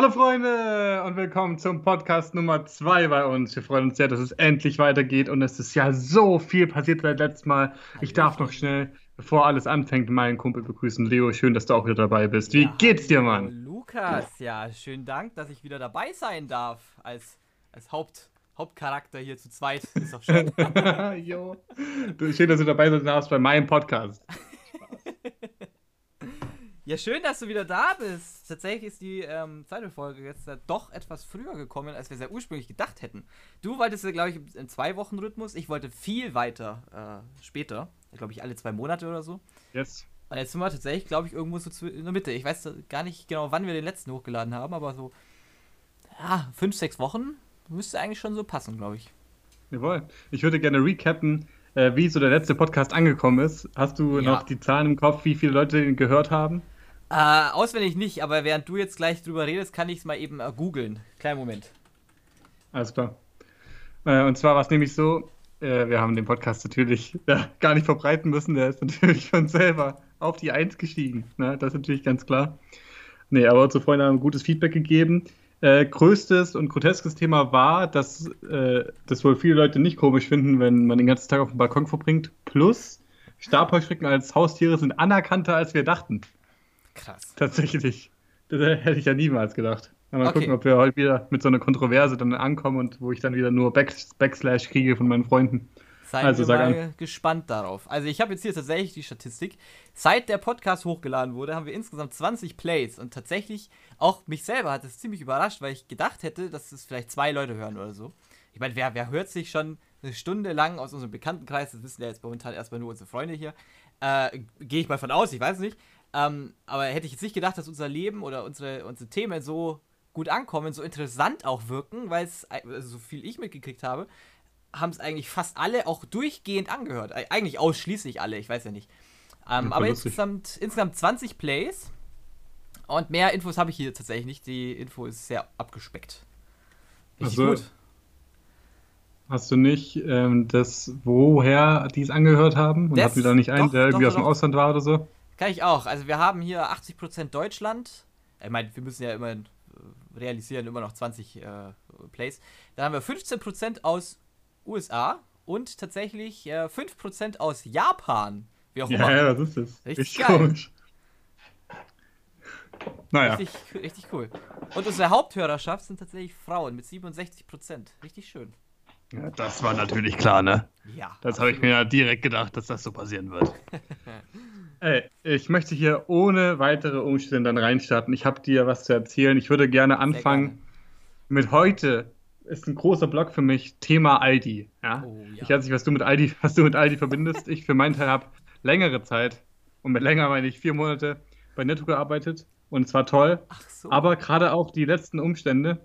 Hallo Freunde und willkommen zum Podcast Nummer 2 bei uns. Wir freuen uns sehr, dass es endlich weitergeht und es ist ja so viel passiert seit letztem Mal. Ich darf noch schnell, bevor alles anfängt, meinen Kumpel begrüßen. Leo, schön, dass du auch wieder dabei bist. Wie ja, geht's dir, Mann? Lukas, ja, schönen Dank, dass ich wieder dabei sein darf als, als Haupt, Hauptcharakter hier zu zweit. Ist doch schön. jo. Schön, dass du dabei sein darfst bei meinem Podcast. Ja, schön, dass du wieder da bist. Tatsächlich ist die ähm, zweite Folge jetzt äh, doch etwas früher gekommen, als wir sehr ursprünglich gedacht hätten. Du wolltest ja, glaube ich, im Zwei-Wochen-Rhythmus. Ich wollte viel weiter äh, später. Glaube ich, alle zwei Monate oder so. Yes. Und jetzt sind wir tatsächlich, glaube ich, irgendwo so in der Mitte. Ich weiß gar nicht genau, wann wir den letzten hochgeladen haben, aber so, ja, fünf, sechs Wochen müsste eigentlich schon so passen, glaube ich. Jawohl. Ich würde gerne recappen, äh, wie so der letzte Podcast angekommen ist. Hast du ja. noch die Zahlen im Kopf, wie viele Leute den gehört haben? Äh, auswendig nicht, aber während du jetzt gleich drüber redest, kann ich es mal eben äh, googeln. Kleinen Moment. Alles klar. Äh, und zwar war es nämlich so, äh, wir haben den Podcast natürlich ja, gar nicht verbreiten müssen, der ist natürlich von selber auf die Eins gestiegen. Ne? Das ist natürlich ganz klar. Nee, aber unsere Freunde haben gutes Feedback gegeben. Äh, größtes und groteskes Thema war, dass äh, das wohl viele Leute nicht komisch finden, wenn man den ganzen Tag auf dem Balkon verbringt. Plus, Stabheuschrecken als Haustiere sind anerkannter, als wir dachten. Krass. Tatsächlich. Das hätte ich ja niemals gedacht. Mal okay. gucken, ob wir heute wieder mit so einer Kontroverse dann ankommen und wo ich dann wieder nur Back Backslash kriege von meinen Freunden. Seien also, wir mal an. gespannt darauf. Also ich habe jetzt hier tatsächlich die Statistik. Seit der Podcast hochgeladen wurde, haben wir insgesamt 20 Plays und tatsächlich auch mich selber hat es ziemlich überrascht, weil ich gedacht hätte, dass es vielleicht zwei Leute hören oder so. Ich meine, wer, wer hört sich schon eine Stunde lang aus unserem Bekanntenkreis, das wissen ja jetzt momentan erstmal nur unsere Freunde hier, äh, gehe ich mal von aus, ich weiß nicht, ähm, aber hätte ich jetzt nicht gedacht, dass unser Leben oder unsere, unsere Themen so gut ankommen, so interessant auch wirken, weil es, also so viel ich mitgekriegt habe, haben es eigentlich fast alle auch durchgehend angehört. Eigentlich ausschließlich alle, ich weiß ja nicht. Ähm, aber insgesamt, insgesamt 20 Plays. Und mehr Infos habe ich hier tatsächlich nicht. Die Info ist sehr abgespeckt. Richtig also, gut. Hast du nicht ähm, das, woher die es angehört haben? Und das, habt ihr da nicht einen, der irgendwie aus dem. Ausland war oder so? Kann ich auch. Also wir haben hier 80% Deutschland. Ich meine, wir müssen ja immer äh, realisieren, immer noch 20 äh, Plays. Dann haben wir 15% aus USA und tatsächlich äh, 5% aus Japan. Wie auch immer. Ja, was ist das? Richtig, richtig komisch. Naja. Richtig, richtig cool. Und unsere Haupthörerschaft sind tatsächlich Frauen mit 67%. Richtig schön. Ja, das war natürlich klar, ne? Ja. Das habe ich mir ja direkt gedacht, dass das so passieren wird. Ey, ich möchte hier ohne weitere Umstände dann reinstarten. Ich habe dir was zu erzählen. Ich würde gerne anfangen gerne. mit heute. Ist ein großer Block für mich Thema Aldi. Ja? Oh, ja. Ich weiß nicht, was du mit Aldi, was du mit Aldi verbindest. Ich für meinen Teil habe längere Zeit und mit länger meine ich vier Monate bei Netto gearbeitet und es war toll. So. Aber gerade auch die letzten Umstände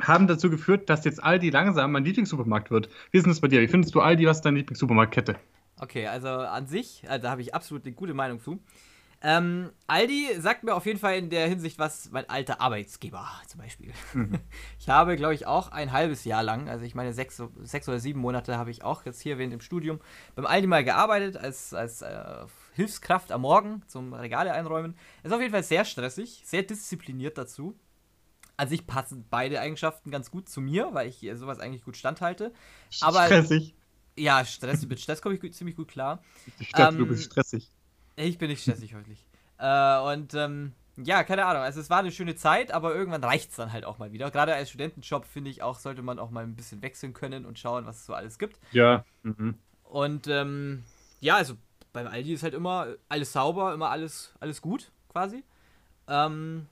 haben dazu geführt, dass jetzt Aldi langsam mein Lieblingssupermarkt wird. Wie ist denn das bei dir? Wie findest du Aldi? Was ist deine Lieblingssupermarktkette? Okay, also an sich, also da habe ich absolut eine gute Meinung zu. Ähm, Aldi sagt mir auf jeden Fall in der Hinsicht was, mein alter Arbeitsgeber zum Beispiel. Mhm. Ich habe, glaube ich, auch ein halbes Jahr lang, also ich meine sechs, sechs oder sieben Monate habe ich auch jetzt hier während dem Studium beim Aldi mal gearbeitet als, als äh, Hilfskraft am Morgen zum Regale einräumen. Ist auf jeden Fall sehr stressig, sehr diszipliniert dazu. An sich passen beide Eigenschaften ganz gut zu mir, weil ich sowas eigentlich gut standhalte. Aber stressig. Ja, Stress, mit Stress komme ich gut, ziemlich gut klar. Stress, ähm, du bist stressig. Ich bin nicht stressig heute. Äh, und ähm, ja, keine Ahnung. Also es war eine schöne Zeit, aber irgendwann reicht es dann halt auch mal wieder. Gerade als Studentenjob finde ich auch, sollte man auch mal ein bisschen wechseln können und schauen, was es so alles gibt. Ja. Mhm. Und ähm, ja, also beim Aldi ist halt immer alles sauber, immer alles, alles gut, quasi. Ähm,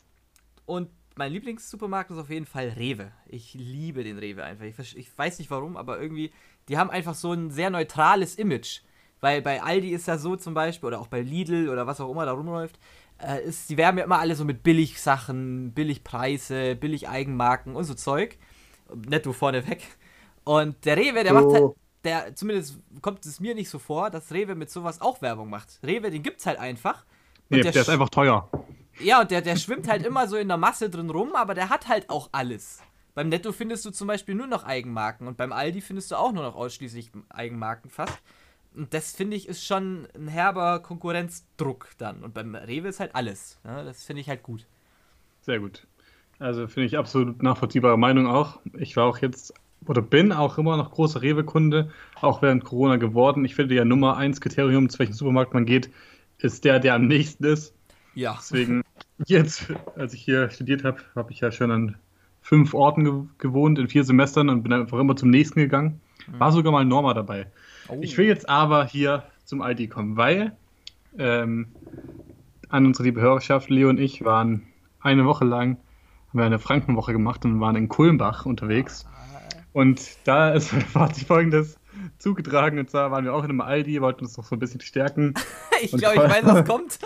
und mein Lieblingssupermarkt ist auf jeden Fall Rewe. Ich liebe den Rewe einfach. Ich, ich weiß nicht warum, aber irgendwie die haben einfach so ein sehr neutrales Image. Weil bei Aldi ist ja so zum Beispiel, oder auch bei Lidl oder was auch immer da rumläuft, äh, ist, die werben ja immer alle so mit Billigsachen, Billigpreise, Billig-Eigenmarken und so Zeug. Netto vorneweg. Und der Rewe, der oh. macht halt, der, zumindest kommt es mir nicht so vor, dass Rewe mit sowas auch Werbung macht. Rewe, den gibt's halt einfach. Nee, der, der ist einfach teuer. Ja, und der, der schwimmt halt immer so in der Masse drin rum, aber der hat halt auch alles. Beim Netto findest du zum Beispiel nur noch Eigenmarken und beim Aldi findest du auch nur noch ausschließlich Eigenmarken fast. Und das finde ich ist schon ein herber Konkurrenzdruck dann. Und beim Rewe ist halt alles. Ja, das finde ich halt gut. Sehr gut. Also finde ich absolut nachvollziehbare Meinung auch. Ich war auch jetzt oder bin auch immer noch großer Rewe-Kunde, auch während Corona geworden. Ich finde ja Nummer eins Kriterium, zu welchem Supermarkt man geht, ist der, der am nächsten ist. Ja. Deswegen, jetzt, als ich hier studiert habe, habe ich ja schon an fünf Orten ge gewohnt in vier Semestern und bin einfach immer zum nächsten gegangen. War sogar mal Norma dabei. Oh. Ich will jetzt aber hier zum Aldi kommen, weil ähm, an unsere liebe Hörerschaft, Leo und ich, waren eine Woche lang, haben wir eine Frankenwoche gemacht und waren in Kulmbach unterwegs. Und da ist, sich folgendes zugetragen. Und zwar waren wir auch in einem Aldi, wollten uns noch so ein bisschen stärken. ich glaube, ich weiß, was kommt.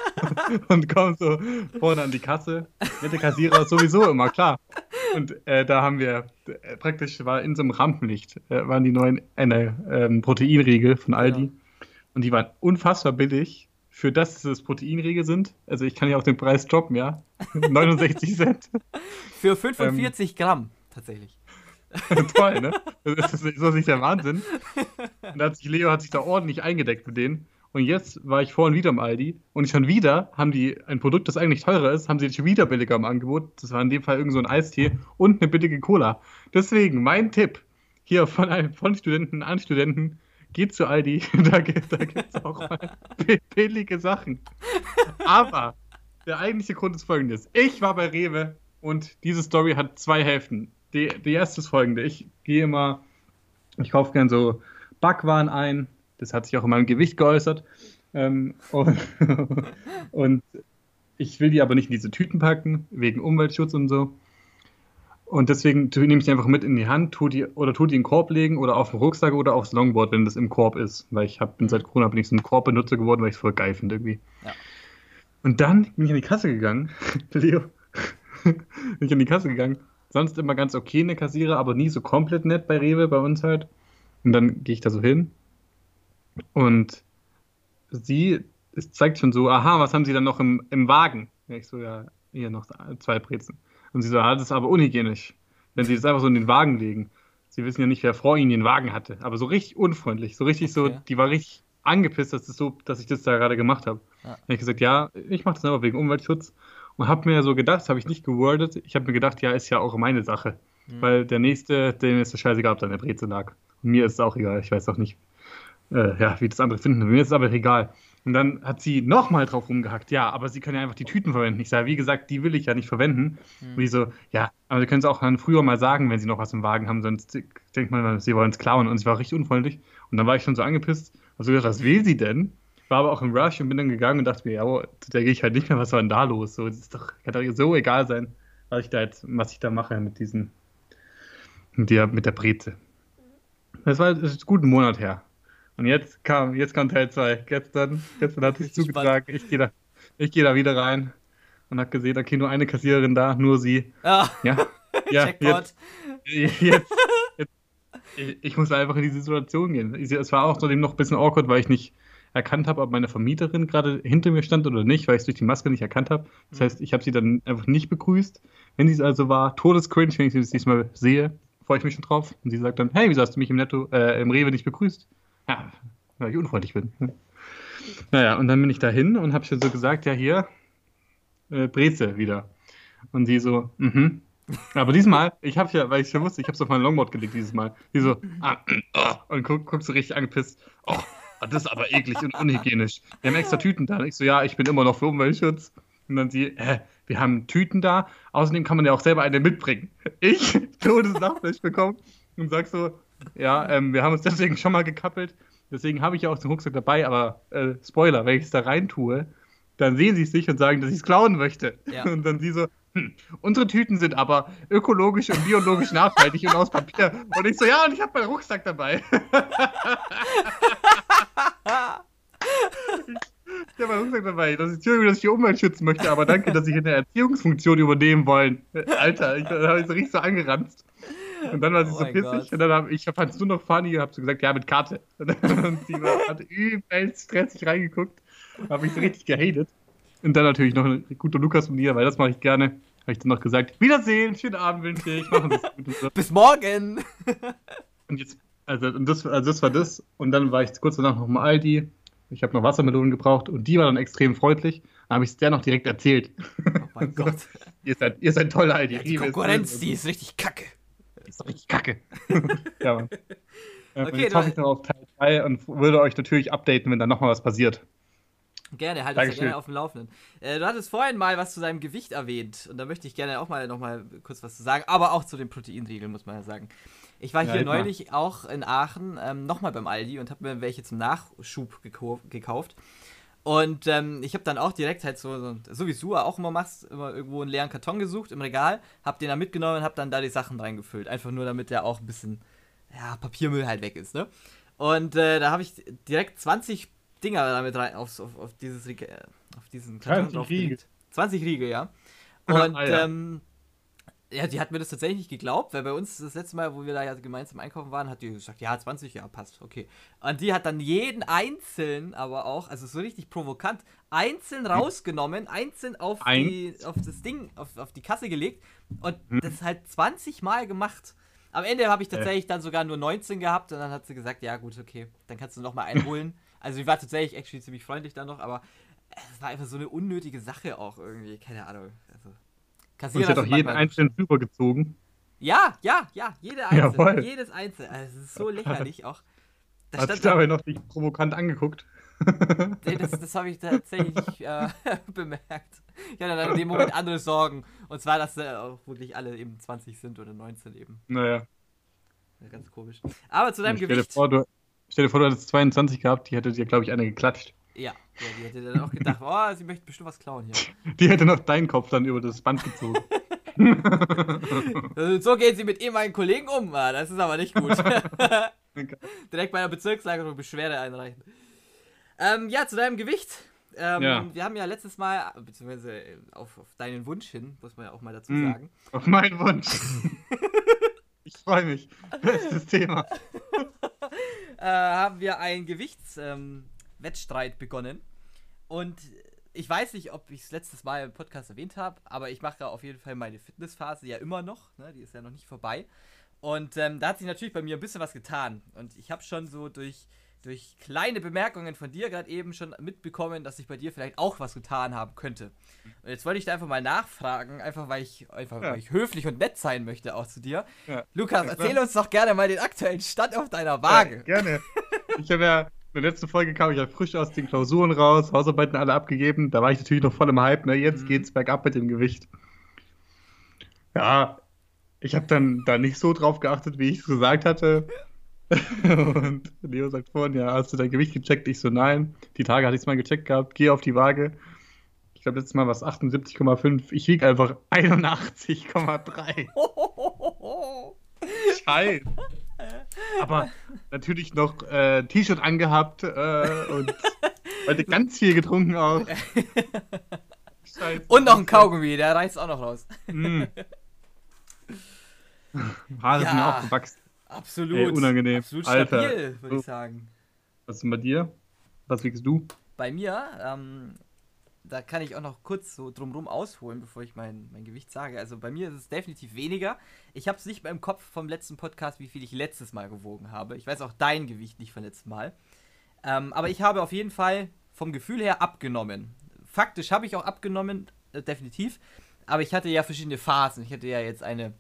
und kommen so vorne an die Kasse. Nette Kassierer sowieso immer, klar. Und äh, da haben wir äh, praktisch, war in so einem Rampenlicht, äh, waren die neuen eine, ähm, Proteinriegel von Aldi. Ja. Und die waren unfassbar billig. Für das, dass es Proteinriegel sind. Also ich kann ja auch den Preis droppen, ja. 69 Cent. Für 45 Gramm, tatsächlich. Toll, ne? Das ist, ist das nicht der Wahnsinn? Und hat sich Leo hat sich da ordentlich eingedeckt mit denen. Und jetzt war ich vorhin wieder im Aldi und schon wieder haben die ein Produkt, das eigentlich teurer ist, haben sie jetzt schon wieder billiger im Angebot. Das war in dem Fall irgend so ein Eistee und eine billige Cola. Deswegen mein Tipp hier von, von Studenten an Studenten, geht zu Aldi, da, gibt da es auch mal bi- billige Sachen. Aber der eigentliche Grund ist folgendes. Ich war bei Rewe und diese Story hat zwei Hälften. Die, die erste ist folgende. Ich gehe immer, ich kaufe gern so Backwaren ein. Das hat sich auch in meinem Gewicht geäußert. Ähm, und, und ich will die aber nicht in diese Tüten packen, wegen Umweltschutz und so. Und deswegen nehme ich die einfach mit in die Hand, tu die, oder tu die in den Korb legen oder auf den Rucksack oder aufs Longboard, wenn das im Korb ist. Weil ich hab, bin seit Corona bin ich so ein Korbbenutzer geworden, weil ich es voll geil finde irgendwie. Ja. Und dann bin ich an die Kasse gegangen, Leo, bin ich an die Kasse gegangen. Sonst immer ganz okay eine Kassierer, aber nie so komplett nett bei Rewe, bei uns halt. Und dann gehe ich da so hin und sie, es zeigt schon so, aha, was haben sie dann noch im, im Wagen? Ja, ich so, ja, hier noch zwei Brezen. Und sie so, ah, das ist aber unhygienisch, wenn sie das einfach so in den Wagen legen. Sie wissen ja nicht, wer vor ihnen den Wagen hatte. Aber so richtig unfreundlich, so richtig so, Okay. die war richtig angepisst, dass, das so, dass ich das da gerade gemacht habe. Ja. Da habe ich gesagt, ja, ich mache das einfach wegen Umweltschutz. Und habe mir so gedacht, das habe ich nicht gewordet, ich habe mir gedacht, ja, ist ja auch meine Sache. Mhm. Weil der Nächste, dem ist es scheißegal, ob da eine Breze lag. Und mir ist es auch egal, ich weiß auch nicht, äh, ja, wie das andere finden. Mir ist es aber egal. Und dann hat sie nochmal drauf rumgehackt, ja, aber sie können ja einfach die Tüten verwenden. Ich sage, wie gesagt, die will ich ja nicht verwenden. Und die so, ja, aber sie können es auch dann früher mal sagen, wenn sie noch was im Wagen haben, sonst denkt man, sie wollen es klauen. Und sie war richtig unfreundlich. Und dann war ich schon so angepisst. Also gedacht, was will sie denn? War aber auch im Rush und bin dann gegangen und dachte mir, ja, oh, da gehe ich halt nicht mehr, was war denn da los? So, das ist doch, kann doch so egal sein, was ich da jetzt, was ich da mache mit diesen, mit der, mit der Breze. Das war das ist gut einen Monat her. Und jetzt kam, jetzt kam Teil 2. Gestern, gestern hat sich zugetragen, ich gehe da, ich gehe da wieder rein und habe gesehen, okay, nur eine Kassiererin da, nur sie. Ah, Ja, ja, Jackpot. jetzt, jetzt, jetzt ich, muss einfach in die Situation gehen. Es war auch zudem noch ein bisschen awkward, weil ich nicht erkannt habe, ob meine Vermieterin gerade hinter mir stand oder nicht, weil ich es durch die Maske nicht erkannt habe. Das heißt, ich habe sie dann einfach nicht begrüßt. Wenn sie es also war, todescringe, wenn ich sie das diesmal sehe, freue ich mich schon drauf. Und sie sagt dann, hey, wieso hast du mich im Netto, äh, im Rewe nicht begrüßt? Ja, weil ich unfreundlich bin. Naja, und dann bin ich da hin und habe schon so gesagt, ja hier, äh, Breze wieder. Und sie so, mhm. Aber diesmal, ich habe ja, weil ich schon wusste, ich habe es auf mein Longboard gelegt dieses Mal. Die so, ah, oh, und guck, guck so richtig angepisst. Oh, das ist aber eklig und unhygienisch. Wir haben extra Tüten da. Und ich so, ja, ich bin immer noch für Umweltschutz. Und dann sie, hä, wir haben Tüten da. Außerdem kann man ja auch selber eine mitbringen. Ich, Todesnachfleisch bekommen und sag so, ja, ähm, wir haben uns deswegen schon mal gekappelt. Deswegen habe ich ja auch den Rucksack dabei. Aber äh, Spoiler, wenn ich es da rein tue, dann sehen sie es nicht und sagen, dass ich es klauen möchte. Ja. Und dann sie so, hm, unsere Tüten sind aber ökologisch und biologisch nachhaltig und aus Papier. Und ich so, ja, und ich habe meinen Rucksack dabei. Ich habe meinen Rucksack dabei. Das ist Entschuldigung, dass ich die Umwelt schützen möchte, aber danke, dass ich eine Erziehungsfunktion übernehmen wollen. Alter, ich, da habe ich so richtig so angeranzt. Und dann war sie Oh so pissig Gott. und dann habe ich fand es nur noch funny und habe so gesagt, ja, mit Karte. Und sie hat übelst stressig reingeguckt. Habe ich so richtig gehatet. Und dann natürlich noch ein guter Lukas von dir, weil das mache ich gerne. Habe ich dann noch gesagt, Wiedersehen, schönen Abend wünsche ich, machen Sie es gut so. Bis morgen. Und jetzt, also, und das, also das war das. Und dann war ich kurz danach noch mal Aldi. Ich habe noch Wassermelonen gebraucht und die war dann extrem freundlich. Dann habe ich es der noch direkt erzählt. mein Gott. ihr, seid, ihr seid toll, Aldi. Ja, die Konkurrenz, die ist richtig kacke. Die ist richtig kacke. ja, Mann. Okay, jetzt hoffe ich noch auf Teil 2 und würde euch natürlich updaten, wenn da nochmal was passiert. Gerne, halt uns ja gerne auf dem Laufenden. Äh, du hattest vorhin mal was zu deinem Gewicht erwähnt und da möchte ich gerne auch mal noch mal kurz was zu sagen, aber auch zu den Proteinriegeln, muss man ja sagen. Ich war Ja, hier red mal. neulich auch in Aachen ähm, nochmal beim Aldi und habe mir welche zum Nachschub gekau gekauft. Und ähm, ich habe dann auch direkt halt so, so, so wie du auch immer machst, immer irgendwo einen leeren Karton gesucht im Regal, habe den da mitgenommen und habe dann da die Sachen reingefüllt. Einfach nur, damit der auch ein bisschen, ja, Papiermüll halt weg ist, ne? Und äh, da habe ich direkt 20 Dinger damit rein auf, auf, auf dieses Reg- äh, auf diesen 20 draufgelegt. 20 Riegel, ja. Ah, Und ja. ähm, ja, die hat mir das tatsächlich nicht geglaubt, weil bei uns das letzte Mal, wo wir da ja gemeinsam einkaufen waren, hat die gesagt, ja, 20, ja, passt, okay. Und die hat dann jeden einzeln, aber auch, also so richtig provokant, einzeln rausgenommen, einzeln auf, die, Eins. auf das Ding, auf, auf die Kasse gelegt und Hm. das halt 20 Mal gemacht. Am Ende habe ich tatsächlich dann sogar nur 19 gehabt und dann hat sie gesagt, ja gut, okay, dann kannst du noch mal einholen. also die war tatsächlich actually ziemlich freundlich dann noch, aber es war einfach so eine unnötige Sache auch irgendwie, keine Ahnung. Also, Und Kassierer ich hätte auch jeden einzelnen rübergezogen. ja, ja, ja, jede einzelne, Jawohl. jedes einzelne. Also, es ist so lächerlich auch. Da stand da, dabei noch nicht provokant angeguckt. das, das habe ich tatsächlich äh, bemerkt. Ich hatte dann in dem Moment andere Sorgen. Und zwar, dass äh, auch wirklich alle eben 20 sind oder 19 eben. Naja. Ja, Ganz komisch. Aber zu deinem stell, dir Gewicht. vor, du, stell dir vor, du hättest 22 gehabt, die hätte dir, glaube ich, eine geklatscht. Ja, ja, die hätte dann auch gedacht, oh, sie möchte bestimmt was klauen hier. Die hätte noch deinen Kopf dann über das Band gezogen. So gehen sie mit ehemaligen Kollegen um. Ah, das ist aber nicht gut. Direkt bei der Bezirkslagerung Beschwerde einreichen. Ähm, ja, zu deinem Gewicht. Ähm, Ja. Wir haben ja letztes Mal, beziehungsweise äh, auf, auf deinen Wunsch hin, muss man ja auch mal dazu Mm. sagen, Auf meinen Wunsch. ich freue mich. Bestes Thema. Äh, haben wir einen Gewichtswettstreit ähm, begonnen. Und ich weiß nicht, ob ich es letztes Mal im Podcast erwähnt habe, aber ich mache auf jeden Fall meine Fitnessphase ja immer noch. Ne? Die ist ja noch nicht vorbei. Und ähm, da hat sich natürlich bei mir ein bisschen was getan. Und ich habe schon so durch, durch kleine Bemerkungen von dir gerade eben schon mitbekommen, dass sich bei dir vielleicht auch was getan haben könnte. Und jetzt wollte ich da einfach mal nachfragen, einfach weil ich, einfach, Ja. weil ich höflich und nett sein möchte auch zu dir. Ja. Lukas, Ja, erzähl uns doch gerne mal den aktuellen Stand auf deiner Ja, Waage. gerne. Ich habe ja, in der letzten Folge kam ich ja frisch aus den Klausuren raus, Hausarbeiten alle abgegeben. Da war ich natürlich noch voll im Hype. Ne? Jetzt Mhm. geht's bergab mit dem Gewicht. Ja, ich habe dann da nicht so drauf geachtet, wie ich es gesagt hatte. Und Leo sagt vorhin, ja, hast du dein Gewicht gecheckt? Ich so, nein. Die Tage hatte ich es mal gecheckt gehabt. Geh auf die Waage. Ich glaube, letztes Mal war es 78,5. Ich wiege einfach 81,3. Scheiße. Aber natürlich noch äh, T-Shirt angehabt äh, und heute ganz viel getrunken auch. Scheiße. Und noch ein Kaugummi, der reißt auch noch raus. Mm. Haare sind mir Ja. auch gewachsen. Absolut. Ey, unangenehm. Absolut Alter. stabil, würde ich sagen. Was ist denn bei dir? Was wiegst du? Bei mir, ähm, da kann ich auch noch kurz so drumrum ausholen, bevor ich mein, mein Gewicht sage. Also bei mir ist es definitiv weniger. Ich habe es nicht mehr im Kopf vom letzten Podcast, wie viel ich letztes Mal gewogen habe. Ich weiß auch dein Gewicht nicht vom letzten Mal. Ähm, aber ich habe auf jeden Fall vom Gefühl her abgenommen. Faktisch habe ich auch abgenommen, äh, definitiv. Aber ich hatte ja verschiedene Phasen. Ich hatte ja jetzt eine,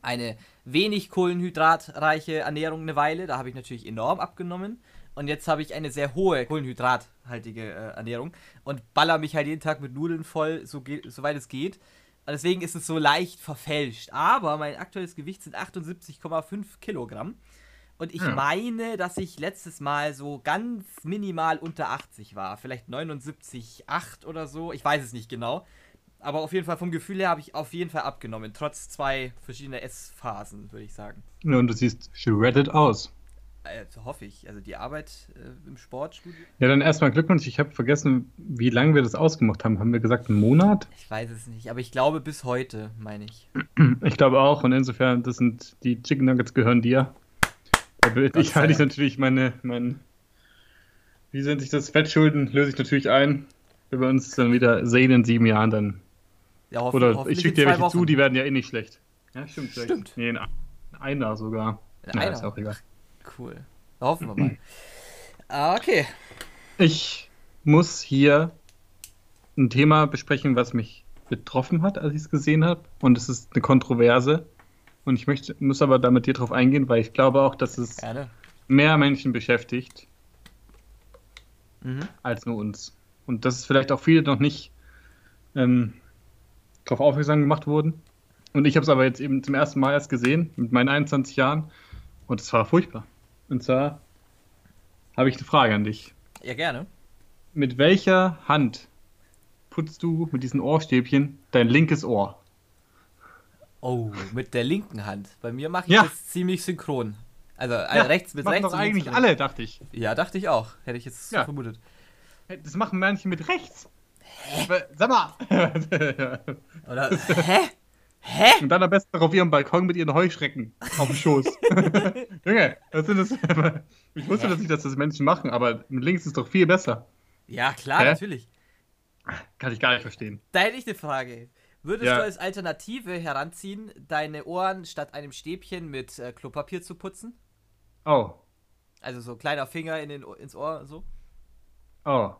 eine wenig kohlenhydratreiche Ernährung eine Weile. Da habe ich natürlich enorm abgenommen. Und jetzt habe ich eine sehr hohe kohlenhydrathaltige äh, Ernährung und baller mich halt jeden Tag mit Nudeln voll, so soweit es geht. Und deswegen ist es so leicht verfälscht. Aber mein aktuelles Gewicht sind 78,5 Kilogramm. Und ich Ja. meine, dass ich letztes Mal so ganz minimal unter 80 war. Vielleicht 79,8 oder so. Ich weiß es nicht genau. Aber auf jeden Fall vom Gefühl her habe ich auf jeden Fall abgenommen. Trotz zwei verschiedener Essphasen, würde ich sagen. Ja, und du siehst shredded aus. Also hoffe ich. Also die Arbeit äh, im Sportstudio. Ja, dann erstmal Glückwunsch. Ich habe vergessen, wie lange wir das ausgemacht haben. Haben wir gesagt, einen Monat? Ich weiß es nicht, aber ich glaube bis heute, meine ich. Ich glaube auch. Und insofern, das sind die Chicken Nuggets gehören dir. Da halte ich natürlich meine, mein, wie sind sich das Fettschulden, löse ich natürlich ein. Wenn wir uns dann wieder sehen in sieben Jahren, dann. Ja, hoff Oder hoffentlich ich schicke dir welche Wochen. zu, die werden ja eh nicht schlecht. Ja, stimmt. Stimmt. Nee, in einer sogar. In einer? ist auch egal. Cool. Hoffen wir mal. Ah, okay. Ich muss hier ein Thema besprechen, was mich betroffen hat, als ich es gesehen habe. Und es ist eine Kontroverse. Und ich möchte, muss aber da mit dir drauf eingehen, weil ich glaube auch, dass es Gerne. mehr Menschen beschäftigt Mhm. als nur uns. Und dass es vielleicht auch viele noch nicht ähm, darauf aufmerksam gemacht wurden. Und ich habe es aber jetzt eben zum ersten Mal erst gesehen, mit meinen 21 Jahren. Und es war furchtbar. Und zwar habe ich eine Frage an dich. Ja, gerne. Mit welcher Hand putzt du mit diesen Ohrstäbchen dein linkes Ohr? Oh, mit der linken Hand. Bei mir mache ich Ja. das ziemlich synchron. Also äh, rechts mit rechts. doch links eigentlich links. alle, dachte ich. Ja, dachte ich auch. Hätte ich jetzt Ja. vermutet. Das machen manche mit rechts. Hä? Sag mal. Oder, hä? Hä? Und dann am besten noch auf ihrem Balkon mit ihren Heuschrecken auf dem Schoß. Junge, was sind das? Ich wusste das nicht, dass das Menschen machen, aber mit links ist doch viel besser. Ja, klar, Hä? natürlich. Kann ich gar nicht verstehen. Da hätte ich eine Frage. Würdest Ja. du als Alternative heranziehen, deine Ohren statt einem Stäbchen mit äh, Klopapier zu putzen? Oh, Also so kleiner Finger in den, ins Ohr, so? oh.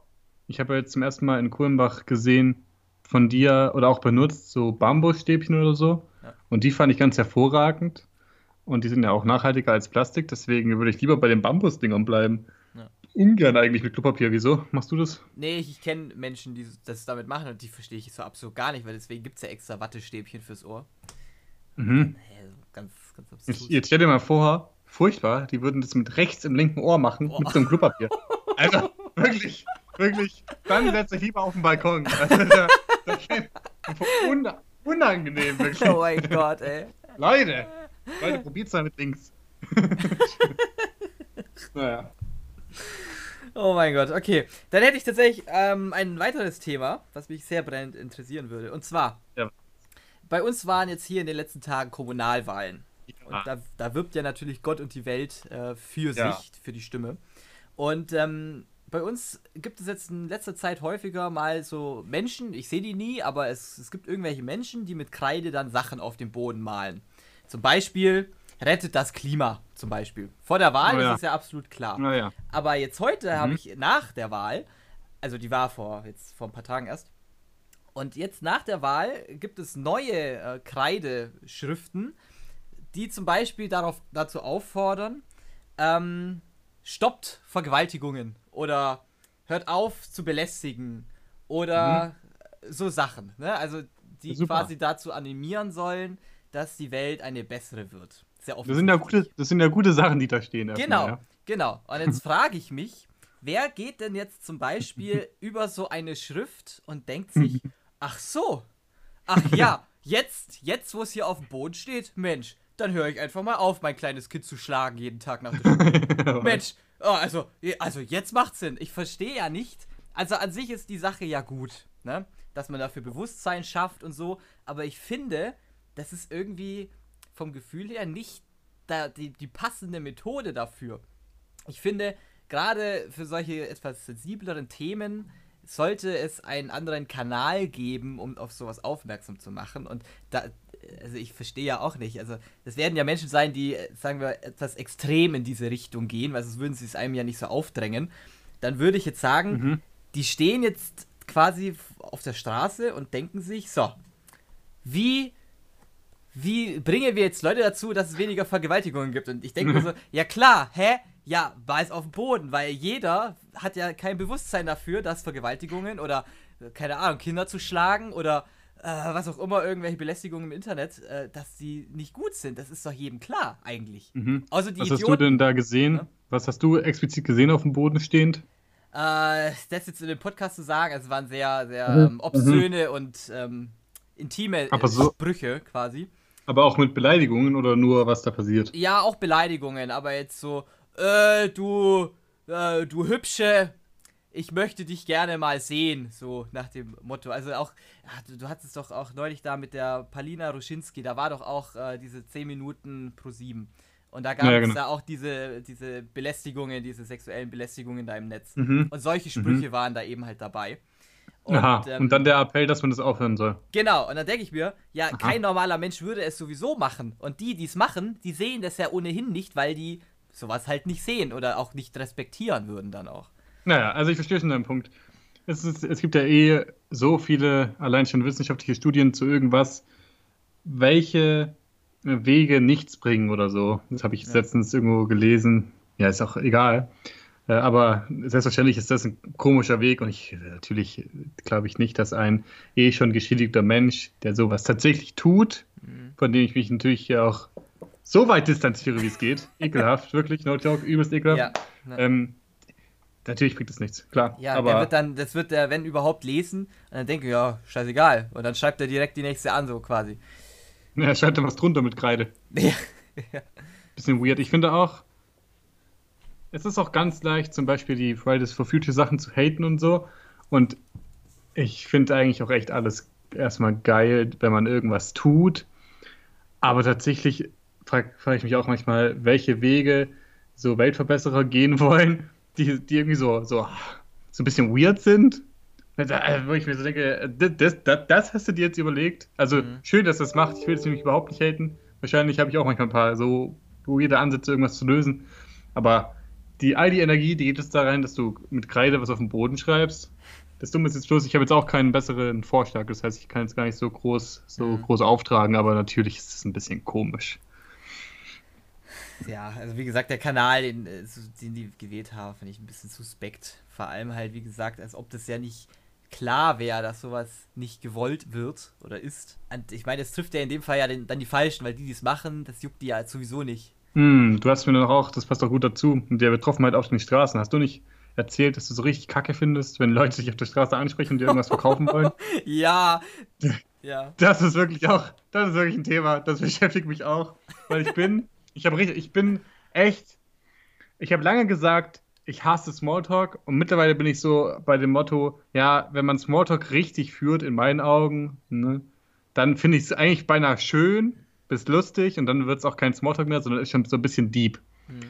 Ich habe jetzt zum ersten Mal in Kulmbach gesehen von dir oder auch benutzt, so Bambusstäbchen oder so. Ja. Und die fand ich ganz hervorragend. Und die sind ja auch nachhaltiger als Plastik, deswegen würde ich lieber bei den Bambusdingern bleiben. Ja. Ungern eigentlich mit Klopapier. Wieso? Machst du das? Nee, ich, ich kenne Menschen, die das damit machen und die verstehe ich so absolut gar nicht, weil deswegen gibt es ja extra Wattestäbchen fürs Ohr. Mhm. Hä, ganz, ganz Jetzt, abstrus. jetzt stell dir mal vor, furchtbar, die würden das mit rechts im linken Ohr machen, Oh. mit so einem Klopapier. Also, wirklich, wirklich, dann setze ich lieber auf den Balkon. Also, das, ist un unangenehm, wirklich. Oh mein Gott, ey. Leute, Leute, probiert's mal mit links. naja. Oh mein Gott, okay. Dann hätte ich tatsächlich ähm, ein weiteres Thema, was mich sehr brennend interessieren würde. Und zwar, Ja. bei uns waren jetzt hier in den letzten Tagen Kommunalwahlen. Und Ja. da, da wirbt ja natürlich Gott und die Welt äh, für Ja. sich, für die Stimme. Und ähm, bei uns gibt es jetzt in letzter Zeit häufiger mal so Menschen, ich sehe die nie, aber es, es gibt irgendwelche Menschen, die mit Kreide dann Sachen auf dem Boden malen. Zum Beispiel rettet das Klima, zum Beispiel. Vor der Wahl Oh ja. ist es ja absolut klar. Naja. Aber jetzt heute habe Mhm. ich nach der Wahl, also die war vor jetzt vor ein paar Tagen erst, und jetzt nach der Wahl gibt es neue äh, Kreideschriften, die zum Beispiel darauf, dazu auffordern, ähm, stoppt Vergewaltigungen oder hört auf zu belästigen oder so Sachen. Ne? Also die Super. quasi dazu animieren sollen, dass die Welt eine bessere wird. Sehr Das sind, ja gute, das sind ja gute Sachen, die da stehen. Genau, Ja. genau. Und jetzt frage ich mich, wer geht denn jetzt zum Beispiel über so eine Schrift und denkt sich, ach so, ach ja, jetzt, jetzt, wo es hier auf dem Boden steht, Mensch, dann höre ich einfach mal auf, mein kleines Kind zu schlagen jeden Tag nach der Schule. Mensch, oh, also, also jetzt macht's Sinn. Ich verstehe ja nicht. Also an sich ist die Sache ja gut, ne? Dass man dafür Bewusstsein schafft und so. Aber ich finde, das ist irgendwie vom Gefühl her nicht da, die, die passende Methode dafür. Ich finde, gerade für solche etwas sensibleren Themen sollte es einen anderen Kanal geben, um auf sowas aufmerksam zu machen. Und da, also ich verstehe ja auch nicht. Also, das werden ja Menschen sein, die, äh, sagen wir, etwas extrem in diese Richtung gehen, weil sonst würden sie es einem ja nicht so aufdrängen. Dann würde ich jetzt sagen, Mhm. die stehen jetzt quasi auf der Straße und denken sich, so, wie, wie bringen wir jetzt Leute dazu, dass es weniger Vergewaltigungen gibt? Und ich denke mir so, ja klar, hä? Ja, war es auf dem Boden, weil jeder hat ja kein Bewusstsein dafür, dass Vergewaltigungen oder, äh, keine Ahnung, Kinder zu schlagen oder äh, was auch immer, irgendwelche Belästigungen im Internet, äh, dass die nicht gut sind. Das ist doch jedem klar, eigentlich. Mhm. Außer die Was hast du Idioten. denn da gesehen? Ja. Was hast du explizit gesehen auf dem Boden stehend? Äh, das jetzt in dem Podcast zu sagen, also es waren sehr, sehr Mhm. ähm, obszöne und ähm, intime äh, so- Sprüche quasi. Aber auch mit Beleidigungen oder nur, was da passiert? Ja, auch Beleidigungen, aber jetzt so, äh, du, äh, du Hübsche, ich möchte dich gerne mal sehen, so nach dem Motto. Also auch, ja, du, du hattest doch auch neulich da mit der Palina Ruschinski, da war doch auch äh, diese 10 Minuten pro 7. Und da gab Ja, es genau. da auch diese, diese Belästigungen, diese sexuellen Belästigungen da im Netz. Mhm. Und solche Sprüche waren da eben halt dabei. Aha. ähm, Und dann der Appell, dass man das aufhören soll. Genau, und dann denke ich mir, ja, Aha. kein normaler Mensch würde es sowieso machen. Und die, die es machen, die sehen das ja ohnehin nicht, weil die sowas halt nicht sehen oder auch nicht respektieren würden dann auch. Naja, also ich verstehe schon deinen Punkt. es, ist, es gibt ja eh so viele allein schon wissenschaftliche Studien zu irgendwas, welche Wege nichts bringen oder so. Das habe ich ja. letztens irgendwo gelesen. Ja, ist auch egal. Äh, aber selbstverständlich ist das ein komischer Weg und ich natürlich glaube ich nicht, dass ein eh schon geschädigter Mensch, der sowas tatsächlich tut, mhm. von dem ich mich natürlich ja auch so weit distanziere, wie es geht, ekelhaft, wirklich, no joke, übelst ekelhaft. Ja, ne. ähm, natürlich bringt das nichts, klar. Ja, aber der wird dann, das wird er, wenn überhaupt, lesen und dann denke ich, ja, scheißegal. Und dann schreibt er direkt die nächste an, so quasi. Ja, er schreibt dann was drunter mit Kreide. Ja. ja. Bisschen weird. Ich finde auch, es ist auch ganz leicht, zum Beispiel die Fridays for Future Sachen zu haten und so. Und ich finde eigentlich auch echt alles erstmal geil, wenn man irgendwas tut. Aber tatsächlich frage frag ich mich auch manchmal, welche Wege so Weltverbesserer gehen wollen, die, die irgendwie so, so, so ein bisschen weird sind. Wo ich mir so denke, das, das, das hast du dir jetzt überlegt. Also mhm. schön, dass das macht. Ich will es nämlich überhaupt nicht haten. Wahrscheinlich habe ich auch manchmal ein paar so weirde Ansätze, irgendwas zu lösen. Aber die, all die Energie, die geht es da rein, dass du mit Kreide was auf dem Boden schreibst. Das Dumme ist jetzt bloß, ich habe jetzt auch keinen besseren Vorschlag. Das heißt, ich kann es gar nicht so groß, so mhm. groß auftragen, aber natürlich ist es ein bisschen komisch. Ja, also wie gesagt, der Kanal, den, äh, den die gewählt haben, finde ich ein bisschen suspekt. Vor allem halt, wie gesagt, als ob das ja nicht klar wäre, dass sowas nicht gewollt wird oder ist. Und ich meine, es trifft ja in dem Fall ja den, dann die Falschen, weil die, die es machen, das juckt die ja sowieso nicht. Hm, du hast mir doch auch, das passt doch gut dazu, der Betroffenheit auf den Straßen. Hast du nicht erzählt, dass du so richtig Kacke findest, wenn Leute sich auf der Straße ansprechen und dir irgendwas verkaufen wollen? ja. ja. Das ist wirklich auch, das ist wirklich ein Thema, das beschäftigt mich auch. Weil ich bin, ich habe richtig, ich bin echt, ich habe lange gesagt, ich hasse Smalltalk und mittlerweile bin ich so bei dem Motto, ja, wenn man Smalltalk richtig führt, in meinen Augen, ne, dann finde ich es eigentlich beinahe schön, bis lustig und dann wird es auch kein Smalltalk mehr, sondern ist schon so ein bisschen deep. Mhm.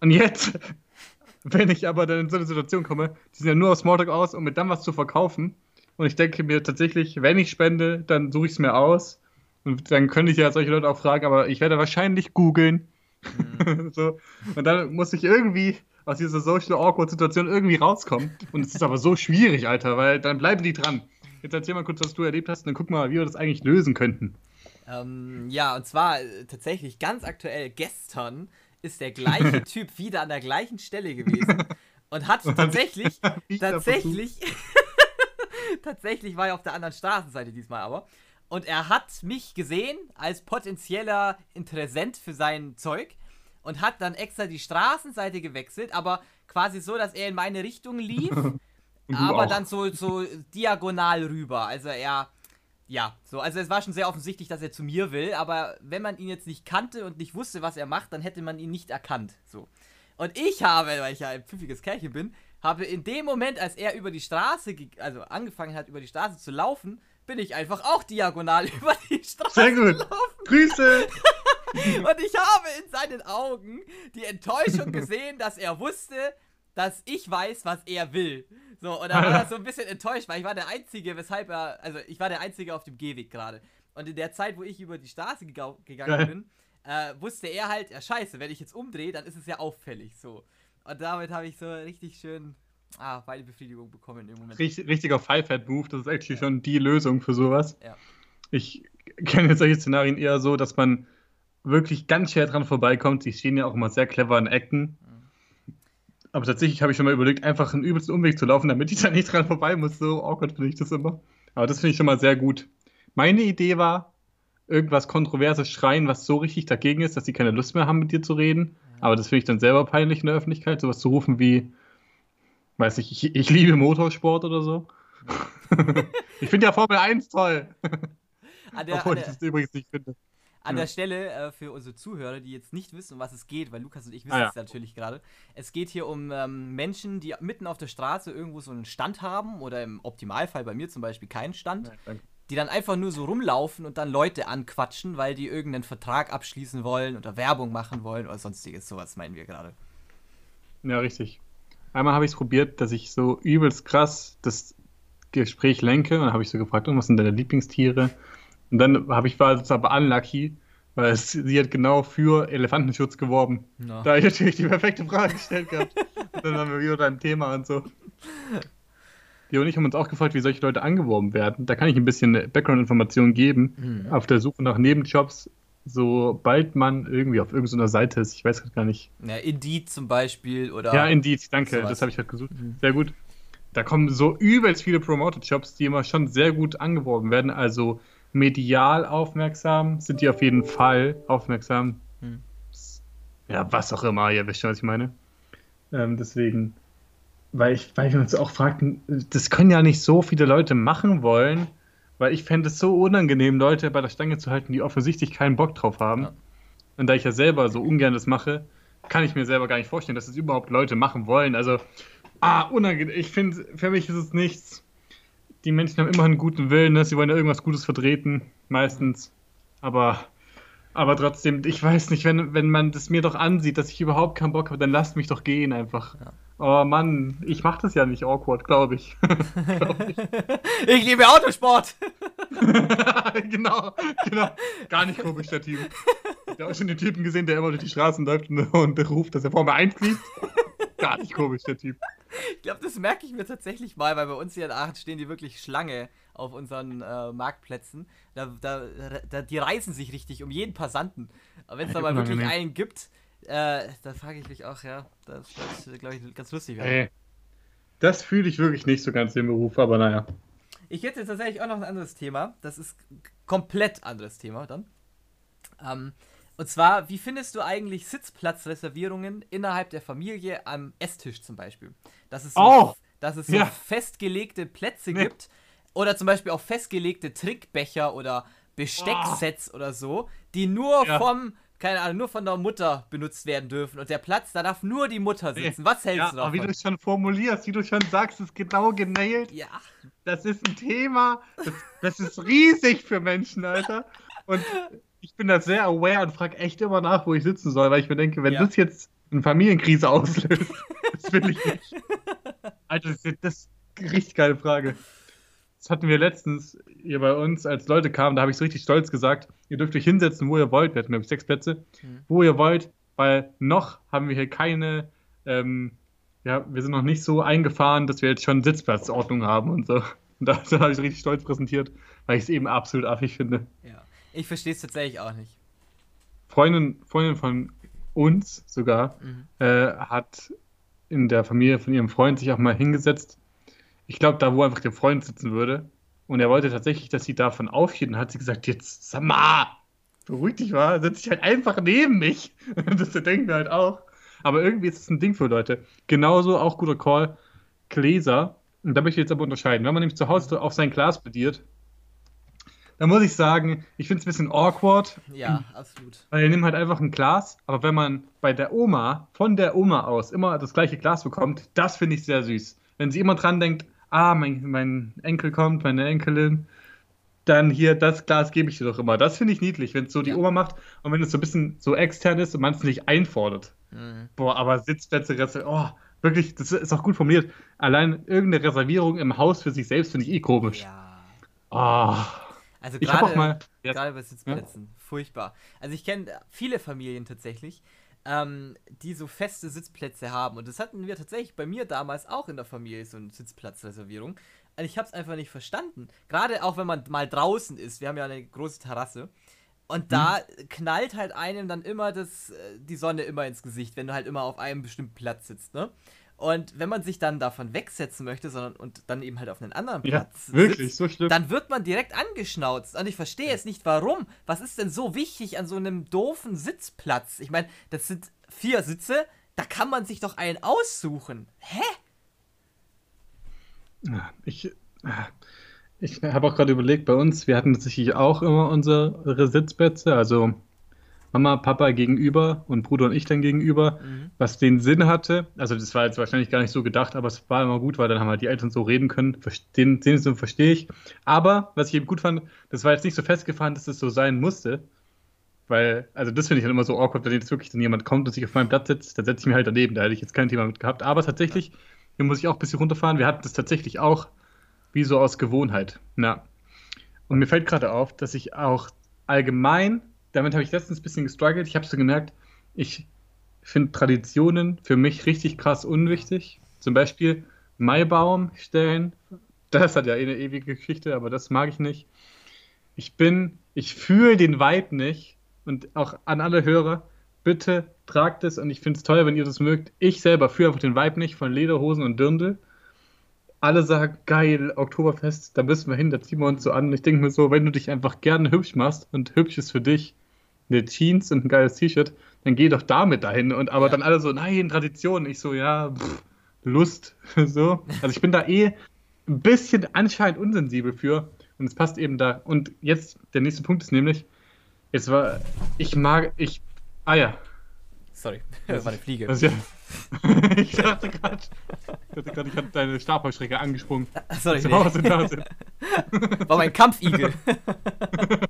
Und jetzt, wenn ich aber dann in so eine Situation komme, die sind ja nur aus Smalltalk aus, um mir dann was zu verkaufen. Und ich denke mir tatsächlich, wenn ich spende, dann suche ich es mir aus. Und dann könnte ich ja solche Leute auch fragen, aber ich werde wahrscheinlich googeln. Mhm. so. Und dann muss ich irgendwie aus dieser Social Awkward Situation irgendwie rauskommen. Und es ist aber so schwierig, Alter, weil dann bleiben die dran. Jetzt erzähl mal kurz, was du erlebt hast, und dann guck mal, wie wir das eigentlich lösen könnten. Ähm, ja, und zwar äh, tatsächlich ganz aktuell gestern ist der gleiche Typ wieder an der gleichen Stelle gewesen und hat tatsächlich, tatsächlich, tatsächlich war er auf der anderen Straßenseite diesmal aber. Und er hat mich gesehen als potenzieller Interessent für sein Zeug und hat dann extra die Straßenseite gewechselt, aber quasi so, dass er in meine Richtung lief, aber auch. dann so, so diagonal rüber. Also er ja, so, also es war schon sehr offensichtlich, dass er zu mir will, aber wenn man ihn jetzt nicht kannte und nicht wusste, was er macht, dann hätte man ihn nicht erkannt. So. Und ich habe, weil ich ja ein pfiffiges Kerlchen bin, habe in dem Moment, als er über die Straße, also angefangen hat, über die Straße zu laufen, bin ich einfach auch diagonal über die Straße Sehr gut. gelaufen. Grüße! und ich habe in seinen Augen die Enttäuschung gesehen, dass er wusste, dass ich weiß, was er will. So, und dann war er so ein bisschen enttäuscht, weil ich war der Einzige, weshalb er, also ich war der Einzige auf dem Gehweg gerade. Und in der Zeit, wo ich über die Straße gegangen Geil. bin, äh, wusste er halt, ja scheiße, wenn ich jetzt umdrehe, dann ist es ja auffällig, so. Und damit habe ich so richtig schön, ah, beide Befriedigung bekommen im Moment. Richtig, richtiger Five-Head-Move, das ist actually schon die Lösung für sowas. Ja. Ich kenne jetzt solche Szenarien eher so, dass man wirklich ganz schwer dran vorbeikommt. Die stehen ja auch immer sehr clever in Ecken. Aber tatsächlich habe ich schon mal überlegt, einfach einen übelsten Umweg zu laufen, damit ich da nicht dran vorbei muss. So awkward finde ich das immer. Aber das finde ich schon mal sehr gut. Meine Idee war, irgendwas Kontroverses schreien, was so richtig dagegen ist, dass sie keine Lust mehr haben, mit dir zu reden. Aber das finde ich dann selber peinlich in der Öffentlichkeit, sowas zu rufen wie, weiß ich, ich, ich liebe Motorsport oder so. ich finde ja Formel 1 toll. Der, Obwohl ich das übrigens nicht finde. An ja. der Stelle äh, für unsere Zuhörer, die jetzt nicht wissen, um was es geht, weil Lukas und ich wissen ah, ja. es natürlich gerade. Es geht hier um ähm, Menschen, die mitten auf der Straße irgendwo so einen Stand haben oder im Optimalfall bei mir zum Beispiel keinen Stand. Ja, die dann einfach nur so rumlaufen und dann Leute anquatschen, weil die irgendeinen Vertrag abschließen wollen oder Werbung machen wollen oder sonstiges. Sowas meinen wir gerade. Ja, richtig. Einmal habe ich es probiert, dass ich so übelst krass das Gespräch lenke und dann habe ich so gefragt, oh, was sind deine Lieblingstiere? Und dann habe ich war aber unlucky, weil es, sie hat genau für Elefantenschutz geworben. No. Da habe ich natürlich die perfekte Frage gestellt gehabt. und dann haben wir wieder ein Thema und so. die und ich haben uns auch gefragt, wie solche Leute angeworben werden. Da kann ich ein bisschen Background-Informationen geben. Mhm. Auf der Suche nach Nebenjobs, sobald man irgendwie auf irgendeiner Seite ist. Ich weiß gar nicht. Ja, Indeed zum Beispiel oder. Ja, Indeed, danke. Sowas. Das habe ich halt gesucht. Mhm. Sehr gut. Da kommen so übelst viele Promoted-Jobs, die immer schon sehr gut angeworben werden. Also medial aufmerksam sind die auf jeden Fall aufmerksam. Mhm. Ja, was auch immer, ihr wisst schon, was ich meine. Ähm, deswegen weil ich, weil wir uns auch fragten, das können ja nicht so viele Leute machen wollen, weil ich fände es so unangenehm, Leute bei der Stange zu halten, die offensichtlich keinen Bock drauf haben. Ja. Und da ich ja selber so ungern das mache, kann ich mir selber gar nicht vorstellen, dass es überhaupt Leute machen wollen. Also, ah, unangenehm. Ich finde, für mich ist es nichts. Die Menschen haben immer einen guten Willen, ne? sie wollen ja irgendwas Gutes vertreten, meistens. Aber, aber trotzdem, ich weiß nicht, wenn, wenn man das mir doch ansieht, dass ich überhaupt keinen Bock habe, dann lasst mich doch gehen einfach. Ja. Oh Mann, ich mach das ja nicht awkward, glaube ich. glaub ich. ich liebe Autosport. genau, genau. Gar nicht komisch, der Typ. Ich habe schon den Typen gesehen, der immer durch die Straßen läuft und, und ruft, dass er vor mir einfließt. Gar nicht komisch, der Typ. Ich glaube, das merke ich mir tatsächlich mal, weil bei uns hier in Aachen stehen die wirklich Schlange auf unseren äh, Marktplätzen. Da, da, da, die reißen sich richtig um jeden Passanten. Aber wenn es da mal wirklich einen gibt, äh, da frage ich mich auch, ja, das, das glaube ich, ganz lustig. Hey, das fühle ich wirklich nicht so ganz im Beruf, aber naja. Ich hätte tatsächlich auch noch ein anderes Thema. Das ist komplett anderes Thema dann. Ähm, und zwar, wie findest du eigentlich Sitzplatzreservierungen innerhalb der Familie am Esstisch zum Beispiel? Dass es so, oh, dass es so ja. festgelegte Plätze nee. gibt oder zum Beispiel auch festgelegte Trickbecher oder Bestecksets oh. oder so, die nur ja. vom keine Ahnung, nur von der Mutter benutzt werden dürfen. Und der Platz, da darf nur die Mutter sitzen. Was hältst ja, du davon? Wie du es schon formulierst, wie du schon sagst, ist genau genäht. Ja. Das ist ein Thema, das, das ist riesig für Menschen, Alter. Und ich bin da sehr aware und frage echt immer nach, wo ich sitzen soll, weil ich mir denke, wenn ja. das jetzt eine Familienkrise auslöst, das will ich nicht. Alter, das ist, das ist eine richtig geile Frage. Das hatten wir letztens hier bei uns, als Leute kamen, da habe ich so richtig stolz gesagt, ihr dürft euch hinsetzen, wo ihr wollt. Wir hatten, glaube ich, sechs Plätze. Mhm. Wo ihr wollt, weil noch haben wir hier keine, ähm, ja, wir sind noch nicht so eingefahren, dass wir jetzt schon Sitzplatzordnung haben und so. Und da, da habe ich richtig stolz präsentiert, weil ich es eben absolut affig finde. Ja, ich verstehe es tatsächlich auch nicht. Freundin, Freundin von uns sogar mhm. äh, hat in der Familie von ihrem Freund sich auch mal hingesetzt ich glaube, da, wo einfach der Freund sitzen würde. Und er wollte tatsächlich, dass sie davon aufsteht. Und hat sie gesagt, jetzt, sag mal, beruhig dich mal, setz dich halt einfach neben mich. das denken wir halt auch. Aber irgendwie ist es ein Ding für Leute. Genauso auch guter Call, Gläser. Und da möchte ich jetzt aber unterscheiden. Wenn man nämlich zu Hause auf sein Glas plädiert, dann muss ich sagen, ich finde es ein bisschen awkward. Ja, absolut. Weil er nimmt halt einfach ein Glas, aber wenn man bei der Oma, von der Oma aus, immer das gleiche Glas bekommt, das finde ich sehr süß. Wenn sie immer dran denkt, ah, mein, mein Enkel kommt, meine Enkelin, dann hier, das Glas gebe ich dir doch immer. Das finde ich niedlich, wenn es so die Oma macht und wenn es so ein bisschen so extern ist und man es nicht einfordert. Mhm. Boah, aber Sitzplätze, oh, wirklich, das ist auch gut formuliert. Allein irgendeine Reservierung im Haus für sich selbst finde ich eh komisch. Ja. Oh. Also gerade bei Sitzplätzen, ja? furchtbar. Also ich kenne viele Familien tatsächlich, ähm, die so feste Sitzplätze haben. Und das hatten wir tatsächlich bei mir damals auch in der Familie, so eine Sitzplatzreservierung. Also ich habe es einfach nicht verstanden. Gerade auch wenn man mal draußen ist. Wir haben ja eine große Terrasse. Und da hm. knallt halt einem dann immer das, äh, die Sonne immer ins Gesicht, wenn du halt immer auf einem bestimmten Platz sitzt, ne? Und wenn man sich dann davon wegsetzen möchte, sondern und dann eben halt auf einen anderen Platz ja, wirklich, sitzt, so dann wird man direkt angeschnauzt. Und ich verstehe jetzt nicht, warum. Was ist denn so wichtig an so einem doofen Sitzplatz? Ich meine, das sind vier Sitze, da kann man sich doch einen aussuchen. Hä? Ich, ich habe auch gerade überlegt, bei uns, wir hatten tatsächlich auch immer unsere Sitzplätze, also Mama, Papa gegenüber und Bruder und ich dann gegenüber, mhm. was den Sinn hatte. Also das war jetzt wahrscheinlich gar nicht so gedacht, aber es war immer gut, weil dann haben halt die Eltern so reden können. Den, den Sinn verstehe ich. Aber was ich eben gut fand, das war jetzt nicht so festgefahren, dass es so sein musste. Weil, also das finde ich dann immer so awkward, wenn jetzt wirklich dann jemand kommt und sich auf meinem Platz setzt, dann setze ich mich halt daneben. Da hätte ich jetzt kein Thema mit gehabt. Aber tatsächlich, hier muss ich auch ein bisschen runterfahren. Wir hatten das tatsächlich auch wie so aus Gewohnheit. Ja. Und mir fällt gerade auf, dass ich auch allgemein damit habe ich letztens ein bisschen gestruggelt. Ich habe so gemerkt, ich finde Traditionen für mich richtig krass unwichtig. Zum Beispiel Maibaum stellen. Das hat ja eh eine ewige Geschichte, aber das mag ich nicht. Ich bin, ich fühle den Vibe nicht. Und auch an alle Hörer, bitte tragt es und ich finde es toll, wenn ihr das mögt. Ich selber fühle einfach den Vibe nicht von Lederhosen und Dirndl. Alle sagen, geil, Oktoberfest, da müssen wir hin, da ziehen wir uns so an. Ich denke mir so, wenn du dich einfach gerne hübsch machst und hübsch ist für dich eine Jeans und ein geiles T-Shirt, dann geh doch damit dahin. Und aber ja. dann alle so, nein, Tradition. Ich so, ja, pff, Lust. so. Also ich bin da eh ein bisschen anscheinend unsensibel für. Und es passt eben da. Und jetzt, der nächste Punkt ist nämlich, jetzt war, ich mag, ich, ah ja. Sorry, das war eine Fliege. Ja. ich dachte gerade, ich, dachte ich habe deine Stabheuschrecke angesprungen. Sorry, nee. War mein Kampfigel.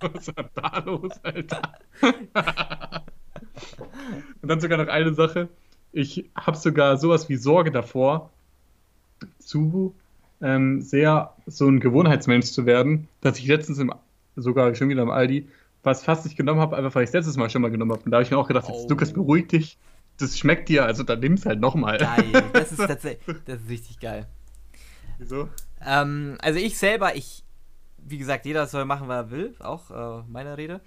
Was ist da los, Alter? Und dann sogar noch eine Sache. Ich habe sogar sowas wie Sorge davor, zu ähm, sehr so ein Gewohnheitsmensch zu werden, dass ich letztens im, sogar schon wieder im Aldi was fast nicht genommen habe, einfach weil ich es letztes Mal schon mal genommen habe. Und da habe ich mir auch gedacht, oh. Lukas, beruhig dich. Das schmeckt dir, also dann nimm es halt nochmal. Geil, das ist tatsächlich, das ist richtig geil. Wieso? Ähm, also ich selber, ich, wie gesagt, jeder soll machen, was er will, auch äh, meine Rede.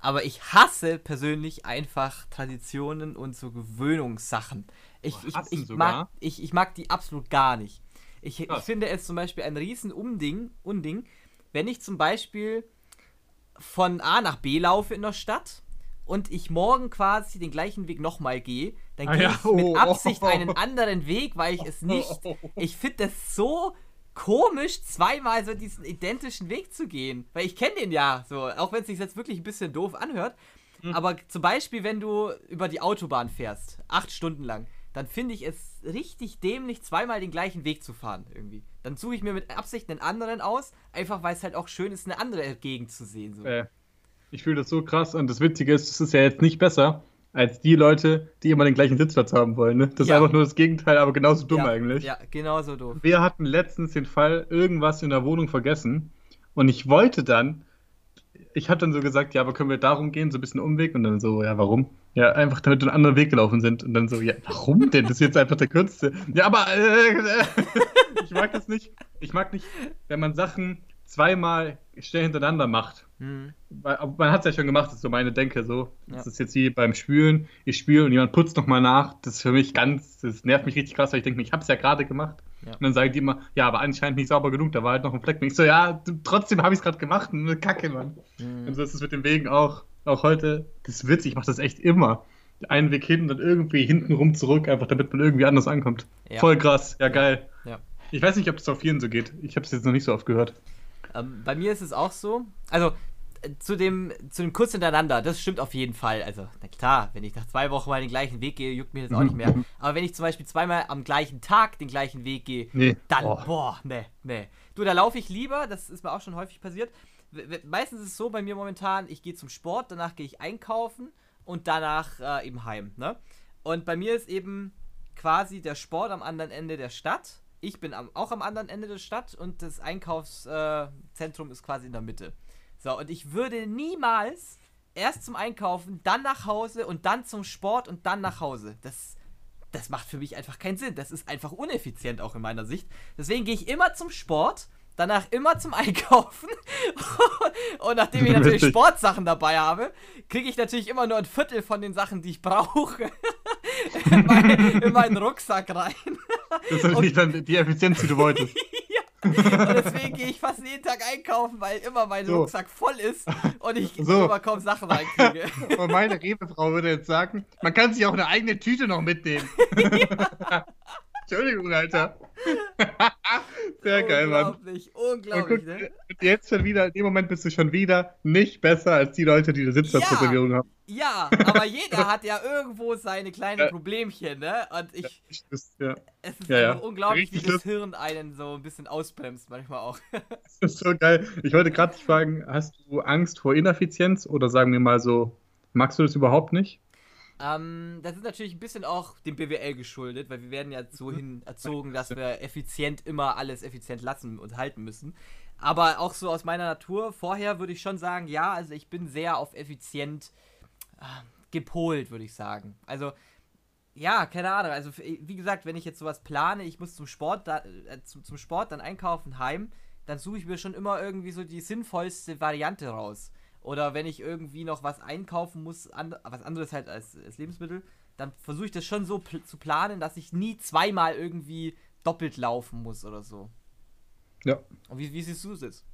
Aber ich hasse persönlich einfach Traditionen und so Gewöhnungssachen. Ich, oh, ich, ich, mag, ich, ich mag die absolut gar nicht. Ich, ich finde es zum Beispiel ein riesen Unding, Unding, wenn ich zum Beispiel von A nach B laufe in der Stadt und ich morgen quasi den gleichen Weg nochmal gehe, dann ah, gehe ja. ich mit oh, Absicht einen anderen Weg, weil ich es nicht. Ich finde das so komisch, zweimal so diesen identischen Weg zu gehen. Weil ich kenne den ja so, auch wenn es sich jetzt wirklich ein bisschen doof anhört. Mhm. Aber zum Beispiel, wenn du über die Autobahn fährst, acht Stunden lang, dann finde ich es richtig dämlich, zweimal den gleichen Weg zu fahren irgendwie. Dann suche ich mir mit Absicht einen anderen aus, einfach weil es halt auch schön ist, eine andere Gegend zu sehen. So. Äh, ich fühle das so krass und das Witzige ist, es ist ja jetzt nicht besser als die Leute, die immer den gleichen Sitzplatz haben wollen. Ne? Das ja. ist einfach nur das Gegenteil, aber genauso dumm ja, eigentlich. Ja, genauso doof. Wir hatten letztens den Fall, irgendwas in der Wohnung vergessen und ich wollte dann, ich habe dann so gesagt, ja, aber können wir darum gehen, so ein bisschen Umweg und dann so, ja, warum? Ja, einfach damit wir einen anderen Weg gelaufen sind und dann so, ja, warum denn? Das ist jetzt einfach der kürzeste. Ja, aber äh, äh, ich mag das nicht. Ich mag nicht, wenn man Sachen zweimal schnell hintereinander macht. Mhm. Man hat es ja schon gemacht, das ist so meine Denke so. Ja. Das ist jetzt wie beim Spülen. Ich spüle und jemand putzt nochmal nach. Das ist für mich ganz, das nervt mich richtig krass, weil ich denke, ich habe es ja gerade gemacht. Ja. Und dann sagen die immer, ja, aber anscheinend nicht sauber genug, da war halt noch ein Fleck. Und ich so, ja, trotzdem habe ich es gerade gemacht. Eine Kacke, Mann. Mhm. Und so ist es mit dem Wegen auch. Auch heute, das ist witzig, ich mache das echt immer. Einen Weg hin und dann irgendwie hinten rum zurück, einfach damit man irgendwie anders ankommt. Ja. Voll krass, ja geil. Ja. Ich weiß nicht, ob das auf vielen so geht. Ich habe es jetzt noch nicht so oft gehört. Ähm, bei mir ist es auch so. Also, äh, zu dem, zu dem kurz hintereinander, das stimmt auf jeden Fall. Also, na klar, wenn ich nach zwei Wochen mal den gleichen Weg gehe, juckt mir das auch nicht mehr. Aber wenn ich zum Beispiel zweimal am gleichen Tag den gleichen Weg gehe, nee. dann, oh. boah, ne, ne. Du, da laufe ich lieber, das ist mir auch schon häufig passiert. Meistens ist es so bei mir momentan, ich gehe zum Sport, danach gehe ich einkaufen und danach äh, eben heim, ne? Und bei mir ist eben quasi der Sport am anderen Ende der Stadt ich bin am, auch am anderen Ende der Stadt und das Einkaufszentrum äh, ist quasi in der Mitte. So, und ich würde niemals erst zum Einkaufen, dann nach Hause und dann zum Sport und dann nach Hause. Das, das macht für mich einfach keinen Sinn. Das ist einfach uneffizient auch in meiner Sicht. Deswegen gehe ich immer zum Sport, danach immer zum Einkaufen. und nachdem ich natürlich Sportsachen dabei habe, kriege ich natürlich immer nur ein Viertel von den Sachen, die ich brauche, in, mein, in meinen Rucksack rein. Das ist natürlich dann die Effizienz, die du wolltest. ja. Und deswegen gehe ich fast jeden Tag einkaufen, weil immer mein so. Rucksack voll ist und ich so. immer kaum Sachen reinkriege. Und meine Rebefrau würde jetzt sagen, man kann sich auch eine eigene Tüte noch mitnehmen. ja. Entschuldigung, Alter. Sehr geil, Mann. Unglaublich, unglaublich, ne? Jetzt schon wieder, in dem Moment bist du schon wieder nicht besser als die Leute, die eine Sitzplatzreservierung ja, haben. Ja, aber jeder hat ja irgendwo seine kleinen ja. Problemchen, ne? Und ich. Ja, das, ja. Es ist ja, unglaublich, Richtig wie das Hirn einen so ein bisschen ausbremst, manchmal auch. Das ist so geil. Ich wollte gerade dich fragen, hast du Angst vor Ineffizienz oder sagen wir mal so, magst du das überhaupt nicht? Ähm, das ist natürlich ein bisschen auch dem BWL geschuldet, weil wir werden ja so hin erzogen, dass wir effizient immer alles effizient lassen und halten müssen. Aber auch so aus meiner Natur, vorher würde ich schon sagen, ja, also ich bin sehr auf effizient äh, gepolt, würde ich sagen. Also ja, keine Ahnung. Also, wie gesagt, wenn ich jetzt sowas plane, ich muss zum Sport, da, äh, zum, zum Sport dann einkaufen heim, dann suche ich mir schon immer irgendwie so die sinnvollste Variante raus. Oder wenn ich irgendwie noch was einkaufen muss, an, was anderes halt als, als Lebensmittel, dann versuche ich das schon so pl zu planen, dass ich nie zweimal irgendwie doppelt laufen muss oder so. Ja. Und wie, wie siehst du das?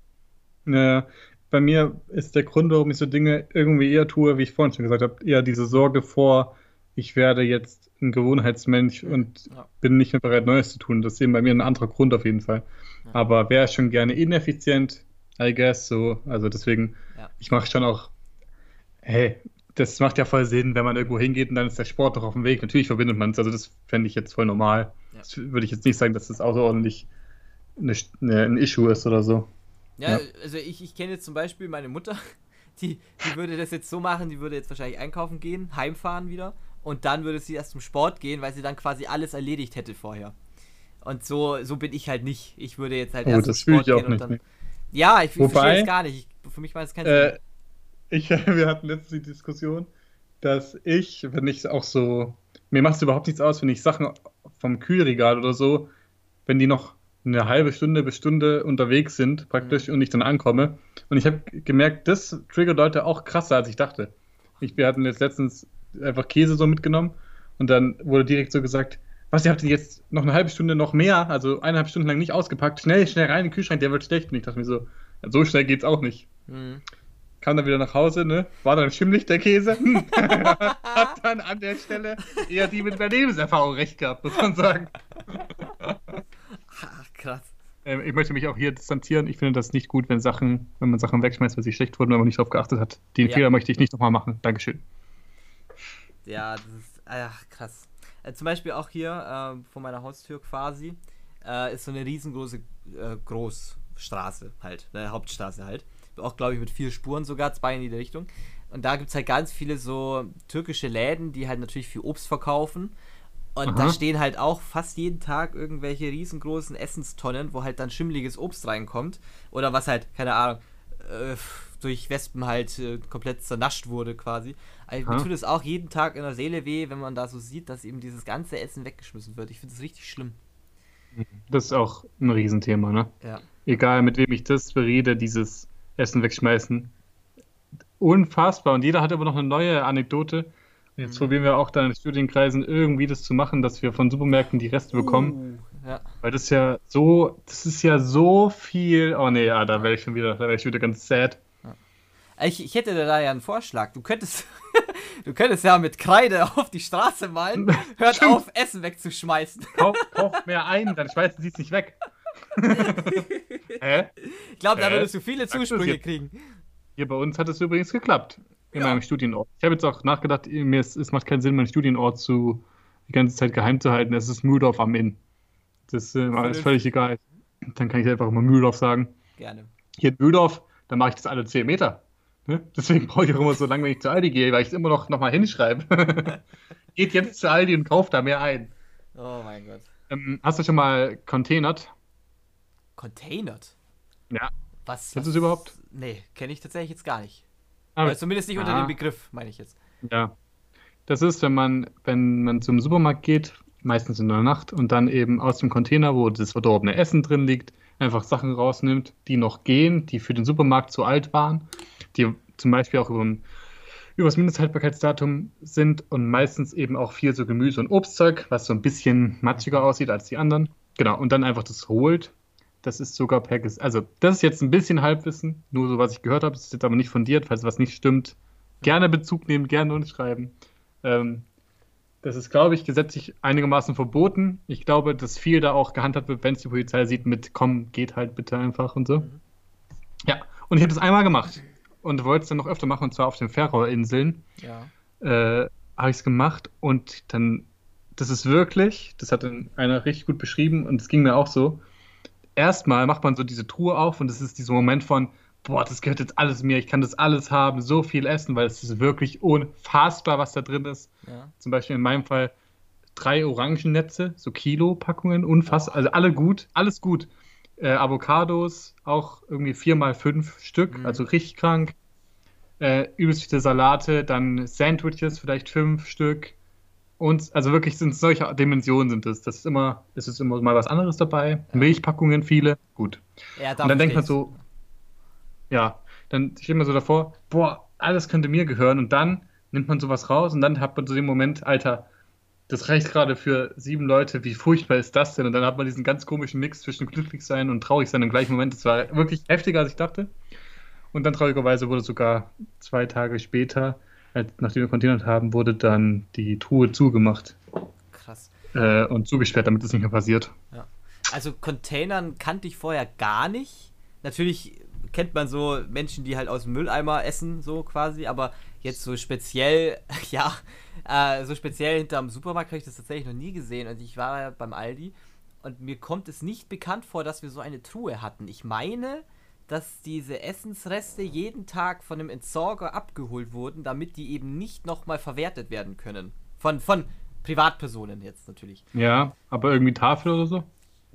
Naja, bei mir ist der Grund, warum ich so Dinge irgendwie eher tue, wie ich vorhin schon gesagt habe, eher diese Sorge vor, ich werde jetzt ein Gewohnheitsmensch und ja. bin nicht mehr bereit, Neues zu tun. Das ist eben bei mir ein anderer Grund auf jeden Fall. Ja. Aber wäre schon gerne ineffizient, I guess so. Also deswegen, ja. ich mache schon auch, hey, das macht ja voll Sinn, wenn man irgendwo hingeht und dann ist der Sport noch auf dem Weg. Natürlich verbindet man es, also das fände ich jetzt voll normal. Das würde ich jetzt nicht sagen, dass das außerordentlich eine, eine, ein Issue ist oder so. Ja, also ich, ich kenne jetzt zum Beispiel meine Mutter, die, die würde das jetzt so machen, die würde jetzt wahrscheinlich einkaufen gehen, heimfahren wieder und dann würde sie erst zum Sport gehen, weil sie dann quasi alles erledigt hätte vorher. Und so, so bin ich halt nicht. Ich würde jetzt halt oh, erst zum Sport gehen und dann. Nee. Ja, ich, Wobei, verstehe es gar nicht. Ich, für mich war das kein äh, ich, Wir hatten letztens die Diskussion, dass ich, wenn ich auch so. Mir macht es überhaupt nichts aus, wenn ich Sachen vom Kühlregal oder so, wenn die noch eine halbe Stunde bis Stunde unterwegs sind, praktisch, mhm. und ich dann ankomme. Und ich habe gemerkt, das triggert Leute auch krasser, als ich dachte. Ich, wir hatten jetzt letztens einfach Käse so mitgenommen und dann wurde direkt so gesagt, was, ihr habt jetzt noch eine halbe Stunde noch mehr, also eineinhalb Stunden lang nicht ausgepackt, schnell, schnell rein in den Kühlschrank, der wird schlecht. Und ich dachte mir so, ja, so schnell geht's auch nicht. Mhm. Kam dann wieder nach Hause, ne? War dann schimmlig der Käse. Hat dann an der Stelle eher die mit Überlebenserfahrung recht gehabt, muss man sagen. Ach, krass. Ähm, ich möchte mich auch hier distanzieren. Ich finde das nicht gut, wenn Sachen, wenn man Sachen wegschmeißt, weil sie schlecht wurden, wenn man nicht darauf geachtet hat. Den ja. Fehler möchte ich nicht nochmal machen. Dankeschön. Ja, das ist ach, krass. Äh, zum Beispiel auch hier äh, vor meiner Haustür quasi äh, ist so eine riesengroße äh, Großstraße halt, eine Hauptstraße halt. Auch glaube ich mit vier Spuren sogar, zwei in jede Richtung. Und da gibt es halt ganz viele so türkische Läden, die halt natürlich viel Obst verkaufen. Und Aha. da stehen halt auch fast jeden Tag irgendwelche riesengroßen Essenstonnen, wo halt dann schimmliges Obst reinkommt. Oder was halt, keine Ahnung, äh, durch Wespen halt komplett zernascht wurde quasi. Also, mir tut es auch jeden Tag in der Seele weh, wenn man da so sieht, dass eben dieses ganze Essen weggeschmissen wird. Ich finde das richtig schlimm. Das ist auch ein Riesenthema, ne? Ja. Egal, mit wem ich das berede, dieses Essen wegschmeißen. Unfassbar. Und jeder hat aber noch eine neue Anekdote. Jetzt mhm. probieren wir auch dann in Studienkreisen irgendwie das zu machen, dass wir von Supermärkten die Reste bekommen. Uh, ja. Weil das ja so, das ist ja so viel. Oh nee, ja, da wäre ich schon wieder, da wäre ich wieder ganz sad. Ich, ich hätte da ja einen Vorschlag. Du könntest, du könntest ja mit Kreide auf die Straße malen. Hört Stimmt. auf, Essen wegzuschmeißen. Kauf, kauf mehr ein, dann schmeißen sie es nicht weg. Hä? Ich glaube, da würdest du viele Zusprüche kriegen. Hier bei uns hat es übrigens geklappt. In ja. meinem Studienort. Ich habe jetzt auch nachgedacht, mir ist, es macht keinen Sinn, meinen Studienort zu, die ganze Zeit geheim zu halten. Es ist Mühldorf am Inn. Das ist äh, alles völlig egal. Dann kann ich einfach immer Mühldorf sagen. Gerne. Hier in Mühldorf, dann mache ich das alle 10 Meter. Ne? Deswegen brauche ich auch immer so lange, wenn ich zu Aldi gehe, weil ich es immer noch, noch mal hinschreibe. Geht jetzt zu Aldi und kauft da mehr ein. Oh mein Gott. Ähm, hast du schon mal containert? Containert? Ja. Was? Kennst du es überhaupt? Nee, kenne ich tatsächlich jetzt gar nicht. Aber also zumindest nicht unter ah. dem Begriff, meine ich jetzt. Ja. Das ist, wenn man, wenn man zum Supermarkt geht, meistens in der Nacht, und dann eben aus dem Container, wo das verdorbene Essen drin liegt, einfach Sachen rausnimmt, die noch gehen, die für den Supermarkt zu alt waren die zum Beispiel auch über, über das Mindesthaltbarkeitsdatum sind und meistens eben auch viel so Gemüse und Obstzeug, was so ein bisschen matschiger aussieht als die anderen. Genau, und dann einfach das holt. Das ist sogar per, also das ist jetzt ein bisschen Halbwissen, nur so was ich gehört habe, das ist jetzt aber nicht fundiert, falls was nicht stimmt. Gerne Bezug nehmen, gerne uns schreiben. Ähm, das ist, glaube ich, gesetzlich einigermaßen verboten. Ich glaube, dass viel da auch gehandhabt wird, wenn es die Polizei sieht, mit komm, geht halt bitte einfach und so. Mhm. Ja, und ich habe das einmal gemacht und wollte es dann noch öfter machen, und zwar auf den Färöerinseln. Ja. Äh, habe ich es gemacht und dann, das ist wirklich, das hat dann einer richtig gut beschrieben und es ging mir auch so. Erstmal macht man so diese Truhe auf und es ist dieser Moment von, boah, das gehört jetzt alles mir, ich kann das alles haben, so viel essen, weil es ist wirklich unfassbar, was da drin ist. Ja. Zum Beispiel in meinem Fall drei Orangennetze, so Kilo-Packungen, unfassbar, also alle gut, alles gut äh, Avocados, auch irgendwie vier mal fünf Stück, mhm. also richtig krank. Äh, übelst viele Salate, dann Sandwiches, vielleicht fünf Stück. Und also wirklich sind solche Dimensionen sind es. Das ist immer, es ist immer mal was anderes dabei. Ja. Milchpackungen viele, gut. Ja, und dann denkt man so, ja, dann steht man so davor, boah, alles könnte mir gehören. Und dann nimmt man sowas raus und dann hat man so den Moment, Alter, das reicht gerade für sieben Leute, wie furchtbar ist das denn? Und dann hat man diesen ganz komischen Mix zwischen glücklich sein und traurig sein im gleichen Moment. Das war wirklich heftiger, als ich dachte. Und dann traurigerweise wurde sogar zwei Tage später, nachdem wir kontinent haben, wurde dann die Truhe zugemacht. Krass. Äh, und zugesperrt, damit das nicht mehr passiert. Ja. Also Containern kannte ich vorher gar nicht. Natürlich kennt man so Menschen, die halt aus dem Mülleimer essen, so quasi, aber jetzt so speziell, ja, äh, so speziell hinterm Supermarkt habe ich das tatsächlich noch nie gesehen. Und ich war ja beim Aldi und mir kommt es nicht bekannt vor, dass wir so eine Truhe hatten. Ich meine, dass diese Essensreste jeden Tag von einem Entsorger abgeholt wurden, damit die eben nicht nochmal verwertet werden können. Von, von Privatpersonen jetzt natürlich. Ja, aber irgendwie Tafel oder so?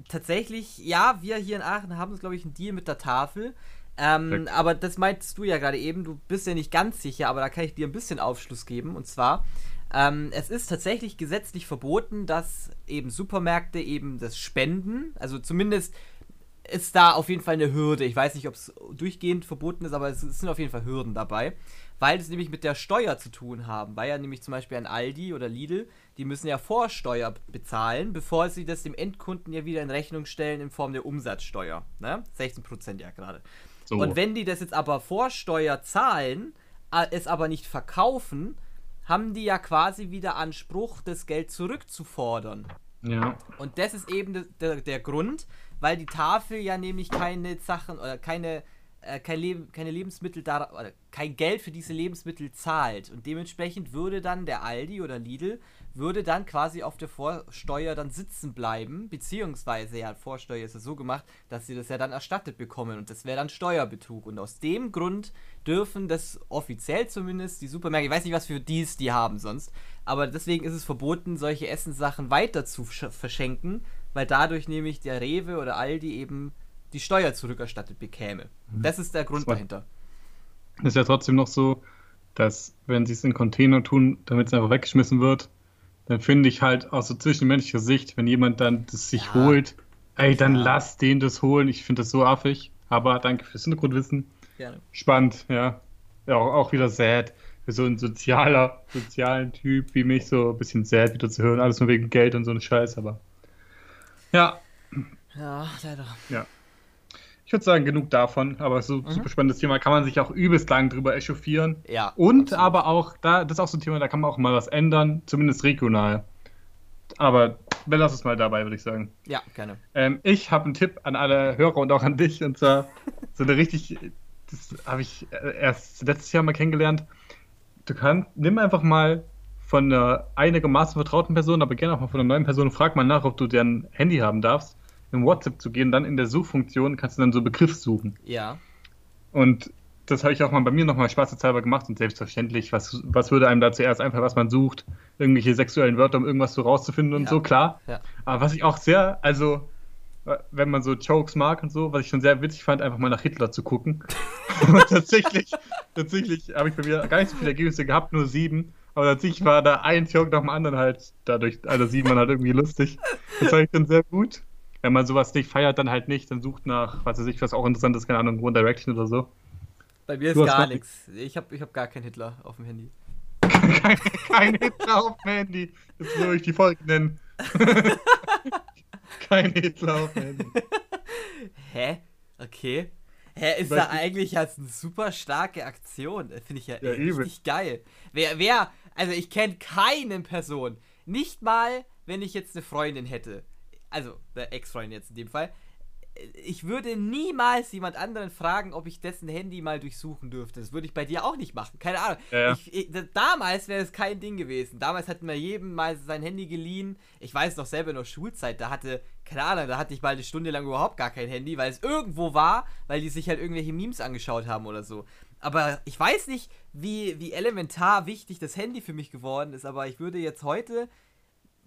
Tatsächlich, ja, wir hier in Aachen haben, glaube ich, einen Deal mit der Tafel. Ähm, aber das meintest du ja gerade eben, du bist ja nicht ganz sicher, aber da kann ich dir ein bisschen Aufschluss geben. Und zwar, ähm, es ist tatsächlich gesetzlich verboten, dass eben Supermärkte eben das spenden. Also zumindest ist da auf jeden Fall eine Hürde. Ich weiß nicht, ob es durchgehend verboten ist, aber es, es sind auf jeden Fall Hürden dabei. Weil es nämlich mit der Steuer zu tun haben. Weil ja nämlich zum Beispiel ein Aldi oder Lidl, die müssen ja Vorsteuer bezahlen, bevor sie das dem Endkunden ja wieder in Rechnung stellen in Form der Umsatzsteuer. Ne? 16% ja gerade. So. Und wenn die das jetzt aber vor Steuer zahlen, äh, es aber nicht verkaufen, haben die ja quasi wieder Anspruch, das Geld zurückzufordern. Ja. Und das ist eben der, der Grund, weil die Tafel ja nämlich keine Sachen oder keine, äh, kein Leb keine Lebensmittel da oder kein Geld für diese Lebensmittel zahlt. Und dementsprechend würde dann der Aldi oder Lidl würde dann quasi auf der Vorsteuer dann sitzen bleiben, beziehungsweise ja, Vorsteuer ist ja so gemacht, dass sie das ja dann erstattet bekommen und das wäre dann Steuerbetrug. Und aus dem Grund dürfen das offiziell zumindest die Supermärkte, ich weiß nicht, was für dies die haben sonst, aber deswegen ist es verboten, solche Essenssachen weiter zu verschenken, weil dadurch nämlich der Rewe oder Aldi eben die Steuer zurückerstattet bekäme. Mhm. Das ist der Grund das dahinter. Ist ja trotzdem noch so, dass wenn sie es in Container tun, damit es einfach weggeschmissen wird, dann finde ich halt aus so zwischenmenschlicher Sicht, wenn jemand dann das sich ja. holt, ey, dann ja. lass den das holen. Ich finde das so affig. Aber danke fürs Hintergrundwissen. Gerne. Spannend, ja. ja auch, auch wieder sad. Für so einen sozialer, sozialen Typ wie mich so ein bisschen sad wieder zu hören. Alles nur wegen Geld und so eine Scheiß, aber. Ja. Ja, leider. Ja. Ich würde sagen, genug davon, aber so mhm. super spannendes Thema. Kann man sich auch übelst lang drüber echauffieren. Ja. Und absolut. aber auch, da, das ist auch so ein Thema, da kann man auch mal was ändern, zumindest regional. Aber wir lassen es mal dabei, würde ich sagen. Ja, gerne. Ähm, ich habe einen Tipp an alle Hörer und auch an dich. Und zwar so eine richtig, das habe ich erst letztes Jahr mal kennengelernt. Du kannst, nimm einfach mal von einer einigermaßen vertrauten Person, aber gerne auch mal von einer neuen Person, frag mal nach, ob du deren Handy haben darfst in WhatsApp zu gehen, dann in der Suchfunktion kannst du dann so Begriff suchen. Ja. Und das habe ich auch mal bei mir nochmal spaßeshalber gemacht und selbstverständlich, was, was würde einem da zuerst einfach, was man sucht, irgendwelche sexuellen Wörter, um irgendwas so rauszufinden und ja. so, klar. Ja. Aber was ich auch sehr, also, wenn man so Jokes mag und so, was ich schon sehr witzig fand, einfach mal nach Hitler zu gucken. und tatsächlich, tatsächlich habe ich bei mir gar nicht so viele Ergebnisse gehabt, nur sieben. Aber tatsächlich war da ein Joke nach dem anderen halt dadurch, also sieht man halt irgendwie lustig. Das fand ich schon sehr gut wenn man sowas nicht feiert, dann halt nicht, dann sucht nach, was weiß ich, was auch interessant ist, keine Ahnung, One Direction oder so. Bei mir ist gar nichts. Ich habe ich hab gar keinen Hitler auf dem Handy. kein, kein Hitler auf dem Handy. Jetzt würde ich die Folge nennen. kein Hitler auf dem Handy. Hä? Okay. Hä, ist da eigentlich als eine super starke Aktion. Finde ich ja, ja richtig eben. geil. Wer, wer, also ich kenne keine Person. Nicht mal, wenn ich jetzt eine Freundin hätte also der Ex-Freund jetzt in dem Fall, ich würde niemals jemand anderen fragen, ob ich dessen Handy mal durchsuchen dürfte. Das würde ich bei dir auch nicht machen. Keine Ahnung. Ja, ja. Ich, ich, damals wäre es kein Ding gewesen. Damals hatten wir jedem mal sein Handy geliehen. Ich weiß noch selber in der Schulzeit, da hatte, keine Ahnung, da hatte ich mal eine Stunde lang überhaupt gar kein Handy, weil es irgendwo war, weil die sich halt irgendwelche Memes angeschaut haben oder so. Aber ich weiß nicht, wie, wie elementar wichtig das Handy für mich geworden ist, aber ich würde jetzt heute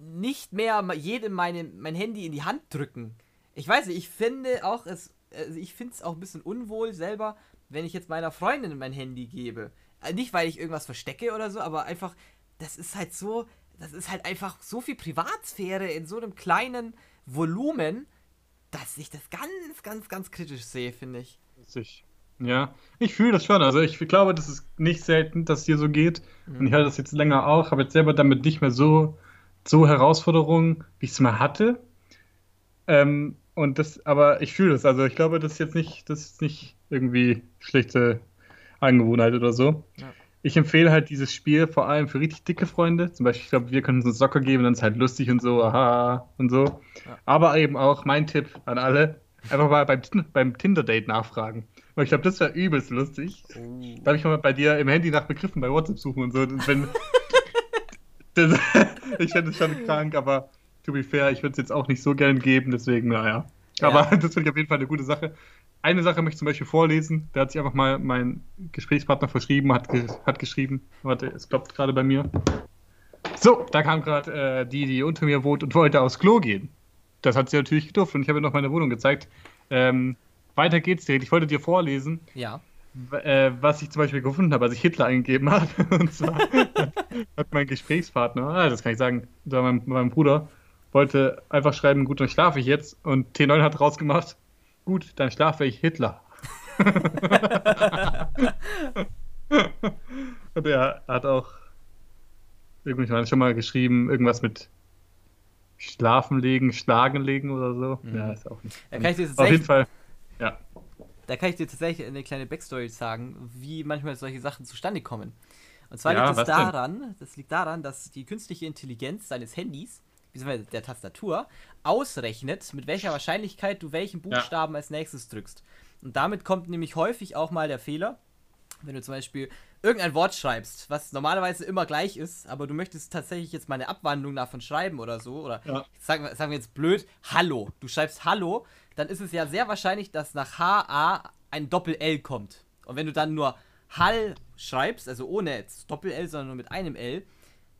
nicht mehr jedem meine, mein Handy in die Hand drücken. Ich weiß nicht, ich finde auch, es, also ich finde es auch ein bisschen unwohl selber, wenn ich jetzt meiner Freundin mein Handy gebe. Äh, nicht, weil ich irgendwas verstecke oder so, aber einfach, das ist halt so, das ist halt einfach so viel Privatsphäre in so einem kleinen Volumen, dass ich das ganz, ganz, ganz kritisch sehe, finde ich. Ich, ja, ich fühle das schon. Also ich glaube, das ist nicht selten, dass es dir so geht. Mhm. Und ich halte das jetzt länger auch, habe jetzt selber damit nicht mehr so, so Herausforderungen, wie ich es mal hatte. Ähm, und das, aber ich fühle das. Also ich glaube, das ist jetzt nicht, das ist nicht irgendwie schlechte Angewohnheit oder so. Ja. Ich empfehle halt dieses Spiel vor allem für richtig dicke Freunde. Zum Beispiel, ich glaube, wir können uns Soccer geben, dann ist es halt lustig und so, aha und so. Ja. Aber eben auch mein Tipp an alle: einfach mal beim, beim Tinder-Date nachfragen. Weil ich glaube, das wäre übelst lustig. Oh. Darf ich mal bei dir im Handy nach Begriffen bei WhatsApp suchen und so. Und wenn, ich fände es schon krank, aber to be fair, ich würde es jetzt auch nicht so gern geben, deswegen, naja. Ja. Aber das finde ich auf jeden Fall eine gute Sache. Eine Sache möchte ich zum Beispiel vorlesen. Da hat sich einfach mal mein Gesprächspartner verschrieben, hat, ge hat geschrieben. Warte, es klopft gerade bei mir. So, da kam gerade äh, die, die unter mir wohnt und wollte aufs Klo gehen. Das hat sie natürlich gedurft und ich habe ihr noch meine Wohnung gezeigt. Ähm, weiter geht's direkt. Ich wollte dir vorlesen. Ja. Äh, was ich zum Beispiel gefunden habe, als ich Hitler eingegeben habe. Und zwar hat mein Gesprächspartner, ah, das kann ich sagen, mein, mein Bruder, wollte einfach schreiben, gut, dann schlafe ich jetzt. Und T9 hat rausgemacht, Gut, dann schlafe ich Hitler. Und er hat auch irgendwann schon mal geschrieben, irgendwas mit Schlafen legen, Schlagen legen oder so. Mhm. Ja, ist auch nicht. Da kann ich dir Auf jeden Fall, ja. Da kann ich dir tatsächlich eine kleine Backstory sagen, wie manchmal solche Sachen zustande kommen. Und zwar ja, liegt es daran, das liegt daran, dass die künstliche Intelligenz seines Handys beziehungsweise der Tastatur, ausrechnet, mit welcher Wahrscheinlichkeit du welchen Buchstaben ja. als nächstes drückst. Und damit kommt nämlich häufig auch mal der Fehler, wenn du zum Beispiel irgendein Wort schreibst, was normalerweise immer gleich ist, aber du möchtest tatsächlich jetzt mal eine Abwandlung davon schreiben oder so, oder ja. sagen, sagen wir jetzt blöd, Hallo. Du schreibst Hallo, dann ist es ja sehr wahrscheinlich, dass nach HA ein Doppel-L kommt. Und wenn du dann nur Hall schreibst, also ohne Doppel-L, sondern nur mit einem L,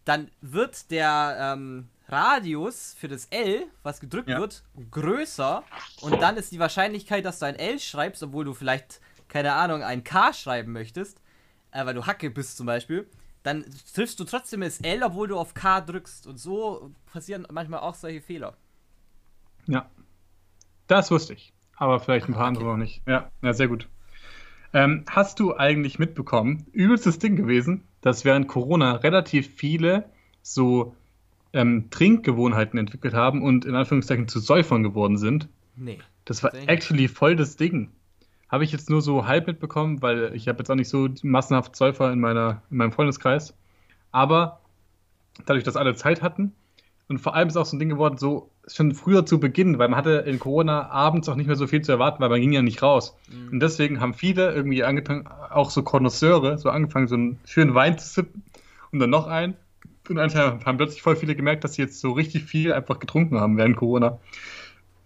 dann wird der, ähm, Radius für das L, was gedrückt ja. wird, größer. Und dann ist die Wahrscheinlichkeit, dass du ein L schreibst, obwohl du vielleicht, keine Ahnung, ein K schreiben möchtest, äh, weil du Hacke bist zum Beispiel, dann triffst du trotzdem das L, obwohl du auf K drückst. Und so passieren manchmal auch solche Fehler. Ja. Das wusste ich. Aber vielleicht ein paar okay. andere noch nicht. Ja, ja sehr gut. Ähm, hast du eigentlich mitbekommen, übelstes Ding gewesen, dass während Corona relativ viele so ähm, Trinkgewohnheiten entwickelt haben und in Anführungszeichen zu Säufern geworden sind. Nee. Das war actually voll das Ding. Habe ich jetzt nur so halb mitbekommen, weil ich habe jetzt auch nicht so massenhaft Säufer in, meiner, in meinem Freundeskreis. Aber dadurch, dass alle Zeit hatten und vor allem ist auch so ein Ding geworden, so schon früher zu Beginn, weil man hatte in Corona abends auch nicht mehr so viel zu erwarten, weil man ging ja nicht raus. Mhm. Und deswegen haben viele irgendwie angefangen, auch so Connoisseure, so angefangen, so einen schönen Wein zu sippen und dann noch einen und anscheinend haben plötzlich voll viele gemerkt, dass sie jetzt so richtig viel einfach getrunken haben während Corona.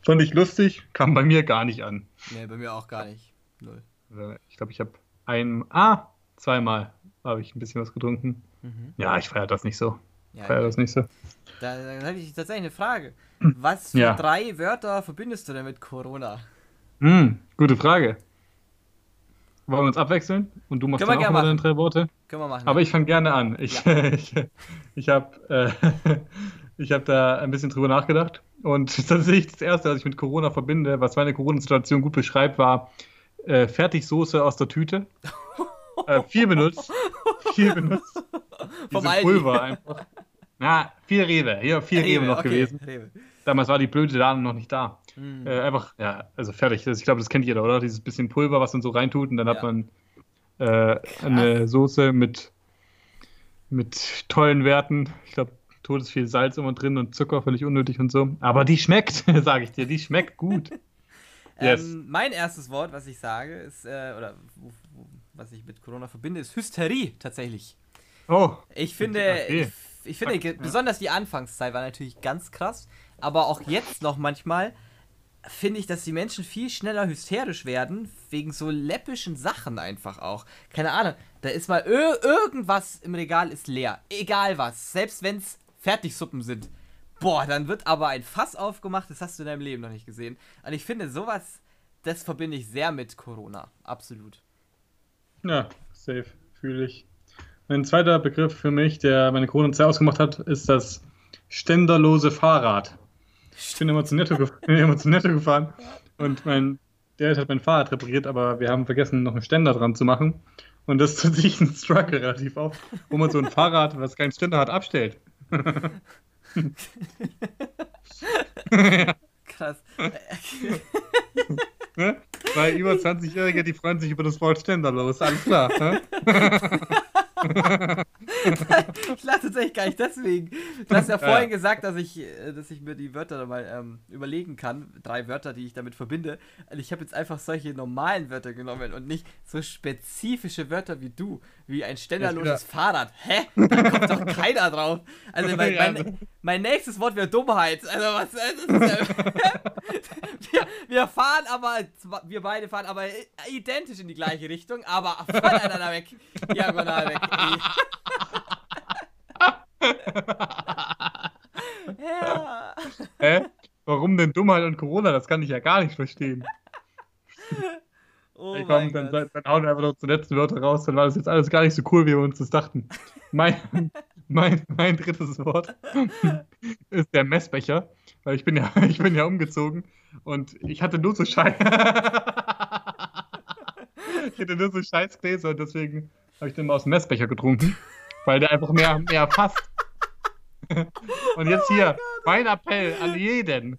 Fand ich lustig, kam bei mir gar nicht an. Nee, bei mir auch gar nicht. Null. Ich glaube, ich habe ein, ah, zweimal habe ich ein bisschen was getrunken. Mhm. Ja, ich feiere das nicht so. Ja, feiere das nicht so. Da, da habe ich tatsächlich eine Frage. Was für ja. drei Wörter verbindest du denn mit Corona? Hm, gute Frage. Wollen wir uns abwechseln? Und du machst Können dann auch mal deine drei Worte? Können wir machen. Aber ich fange gerne an. Ich, ja. ich, ich habe äh, hab da ein bisschen drüber nachgedacht. Und tatsächlich das Erste, was ich mit Corona verbinde, was meine Corona-Situation gut beschreibt, war äh, Fertigsoße aus der Tüte. äh, viel benutzt. Viel benutzt. Vom Diese Pulver einfach. Na, viel Rewe. Hier, viel Rewe, Rewe noch okay. gewesen. Rewe. Damals war die blöde Ladung noch nicht da. Mhm. Äh, einfach, ja, also fertig. Also ich glaube, das kennt jeder, oder? Dieses bisschen Pulver, was man so reintut und dann ja. hat man äh, eine Soße mit, mit tollen Werten. Ich glaube, todes viel Salz immer drin und Zucker völlig unnötig und so. Aber die schmeckt, sage ich dir, die schmeckt gut. yes. ähm, mein erstes Wort, was ich sage, ist, äh, oder was ich mit Corona verbinde, ist Hysterie tatsächlich. Oh. Ich finde, okay. ich, ich, finde, okay. besonders die Anfangszeit war natürlich ganz krass, aber auch jetzt noch manchmal finde ich, dass die Menschen viel schneller hysterisch werden, wegen so läppischen Sachen einfach auch. Keine Ahnung, da ist mal irgendwas im Regal ist leer. Egal was. Selbst wenn es Fertigsuppen sind. Boah, dann wird aber ein Fass aufgemacht, das hast du in deinem Leben noch nicht gesehen. Und ich finde, sowas, das verbinde ich sehr mit Corona. Absolut. Ja, safe, fühle ich. Mein zweiter Begriff für mich, der meine Corona-Zeit ausgemacht hat, ist das ständerlose Fahrrad. Ich bin immer zu Netto, gef immer zu Netto gefahren und mein Dad hat mein Fahrrad repariert, aber wir haben vergessen, noch einen Ständer dran zu machen. Und das tut sich ein Struggle relativ auf, wo man so ein Fahrrad, was keinen Ständer hat, abstellt. Krass. ne? Weil über 20-Jährige, die freuen sich über das Wort Ständer los, alles klar. Ne? ich lache tatsächlich gar nicht deswegen. Du hast ja vorhin gesagt, dass ich, äh, dass ich mir die Wörter mal ähm, überlegen kann. Drei Wörter, die ich damit verbinde. Und ich habe jetzt einfach solche normalen Wörter genommen und nicht so spezifische Wörter wie du. Wie ein ständerloses Fahrrad. Hä? Da kommt doch keiner drauf. Also mein, mein, mein nächstes Wort wäre Dummheit. Also was ist das? wir, wir fahren aber, wir beide fahren aber identisch in die gleiche Richtung, aber voneinander weg. Diagonal weg. Ja. Hä? Warum denn Dummheit und Corona? Das kann ich ja gar nicht verstehen. Oh ich komm, dann, dann, hauen wir einfach noch die letzten Wörter raus, dann war das jetzt alles gar nicht so cool, wie wir uns das dachten. Mein, mein, mein drittes Wort ist der Messbecher, weil ich bin ja, ich bin ja umgezogen und ich hatte nur so Scheiß. ich hatte nur so Scheißgläser und deswegen habe ich den mal aus dem Messbecher getrunken, weil der einfach mehr, mehr passt. Und jetzt hier, oh mein Appell an jeden.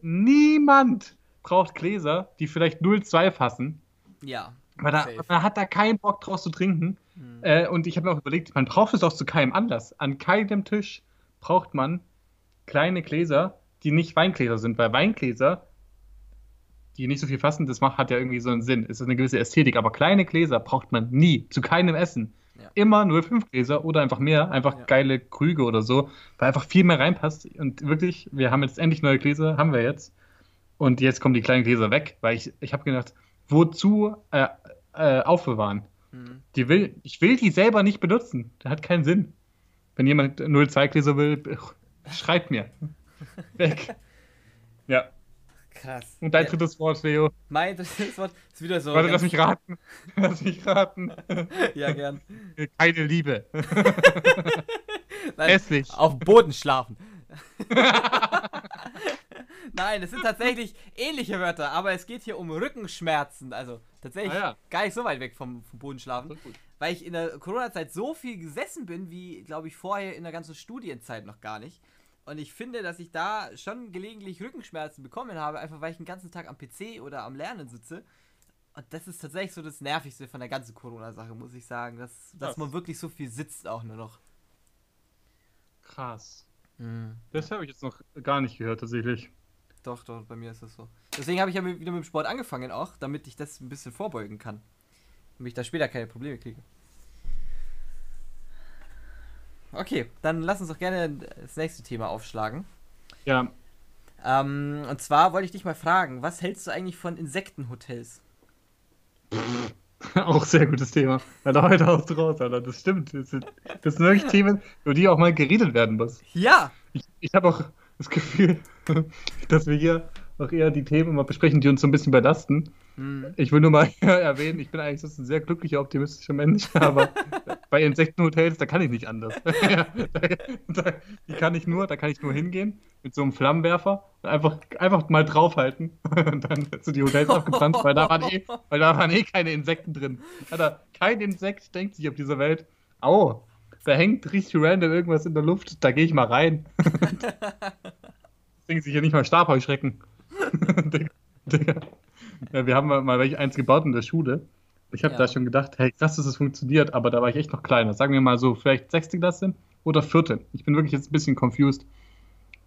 Niemand braucht Gläser, die vielleicht 0,2 fassen. Ja. Weil da, man hat da keinen Bock draus zu trinken. Hm. Äh, und ich habe mir auch überlegt, man braucht es auch zu keinem Anlass. An keinem Tisch braucht man kleine Gläser, die nicht Weingläser sind, weil Weingläser die nicht so viel fassen, das macht, hat ja irgendwie so einen Sinn. Es ist eine gewisse Ästhetik, aber kleine Gläser braucht man nie, zu keinem Essen. Ja. Immer 0,5 Gläser oder einfach mehr, einfach ja. geile Krüge oder so, weil einfach viel mehr reinpasst. Und wirklich, wir haben jetzt endlich neue Gläser, haben wir jetzt. Und jetzt kommen die kleinen Gläser weg, weil ich, ich habe gedacht, wozu äh, äh, aufbewahren? Mhm. Die will, ich will die selber nicht benutzen. Das hat keinen Sinn. Wenn jemand 0,2 Gläser will, schreibt mir. Weg. Ja. Krass. Und dein ja. drittes Wort, Leo? Mein drittes Wort ist wieder so. Warte, lass mich raten. Lass mich raten. ja, gern. Keine Liebe. Nein, Hässlich. Auf Boden schlafen. Nein, es sind tatsächlich ähnliche Wörter, aber es geht hier um Rückenschmerzen. Also tatsächlich ah, ja. gar nicht so weit weg vom, vom Boden schlafen. Weil ich in der Corona-Zeit so viel gesessen bin, wie, glaube ich, vorher in der ganzen Studienzeit noch gar nicht. Und ich finde, dass ich da schon gelegentlich Rückenschmerzen bekommen habe, einfach weil ich den ganzen Tag am PC oder am Lernen sitze. Und das ist tatsächlich so das Nervigste von der ganzen Corona-Sache, muss ich sagen. Dass, dass man wirklich so viel sitzt auch nur noch. Krass. Mhm. Das habe ich jetzt noch gar nicht gehört, tatsächlich. Doch, doch, bei mir ist das so. Deswegen habe ich ja wieder mit dem Sport angefangen auch, damit ich das ein bisschen vorbeugen kann. Damit ich da später keine Probleme kriege. Okay, dann lass uns doch gerne das nächste Thema aufschlagen. Ja. Ähm, und zwar wollte ich dich mal fragen, was hältst du eigentlich von Insektenhotels? Auch sehr gutes Thema. Ja, da heute auch raus, Alter. Das stimmt. Das sind, das sind wirklich Themen, über die auch mal geredet werden muss. Ja. Ich, ich habe auch das Gefühl, dass wir hier auch eher die Themen immer besprechen, die uns so ein bisschen belasten. Mhm. Ich will nur mal erwähnen, ich bin eigentlich ein sehr glücklicher, optimistischer Mensch, aber bei Insektenhotels, da kann ich nicht anders. da, da, kann ich nur, da kann ich nur hingehen mit so einem Flammenwerfer und einfach, einfach mal draufhalten und dann sind die Hotels abgebrannt, weil da, waren eh, weil da waren eh keine Insekten drin. Alter, kein Insekt denkt sich auf dieser Welt, oh, da hängt richtig random irgendwas in der Luft, da gehe ich mal rein. Deswegen sich ja nicht mal Stabheuschrecken. Digga. Ja, wir haben mal eins gebaut in der Schule. Ich habe ja. da schon gedacht, hey, krass, dass es das funktioniert, aber da war ich echt noch kleiner. Sagen wir mal so, vielleicht sechste Klasse oder vierte. Ich bin wirklich jetzt ein bisschen confused,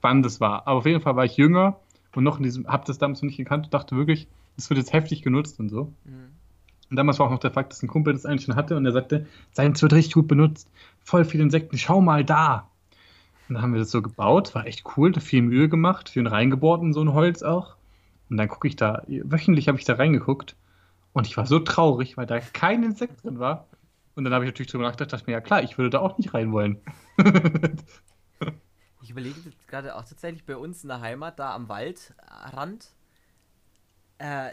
wann das war. Aber auf jeden Fall war ich jünger und noch in diesem, hab das damals noch nicht gekannt und dachte wirklich, das wird jetzt heftig genutzt und so. Mhm. Und damals war auch noch der Fakt, dass ein Kumpel das eigentlich schon hatte und er sagte, seins wird richtig gut benutzt, voll viele Insekten, schau mal da. Und dann haben wir das so gebaut, war echt cool, da viel Mühe gemacht, viel reingebohrt in so ein Holz auch. Und dann gucke ich da, wöchentlich habe ich da reingeguckt und ich war so traurig, weil da kein Insekt drin war. Und dann habe ich natürlich drüber nachgedacht, dachte mir, ja klar, ich würde da auch nicht rein wollen. ich überlege gerade auch tatsächlich bei uns in der Heimat, da am Waldrand, äh,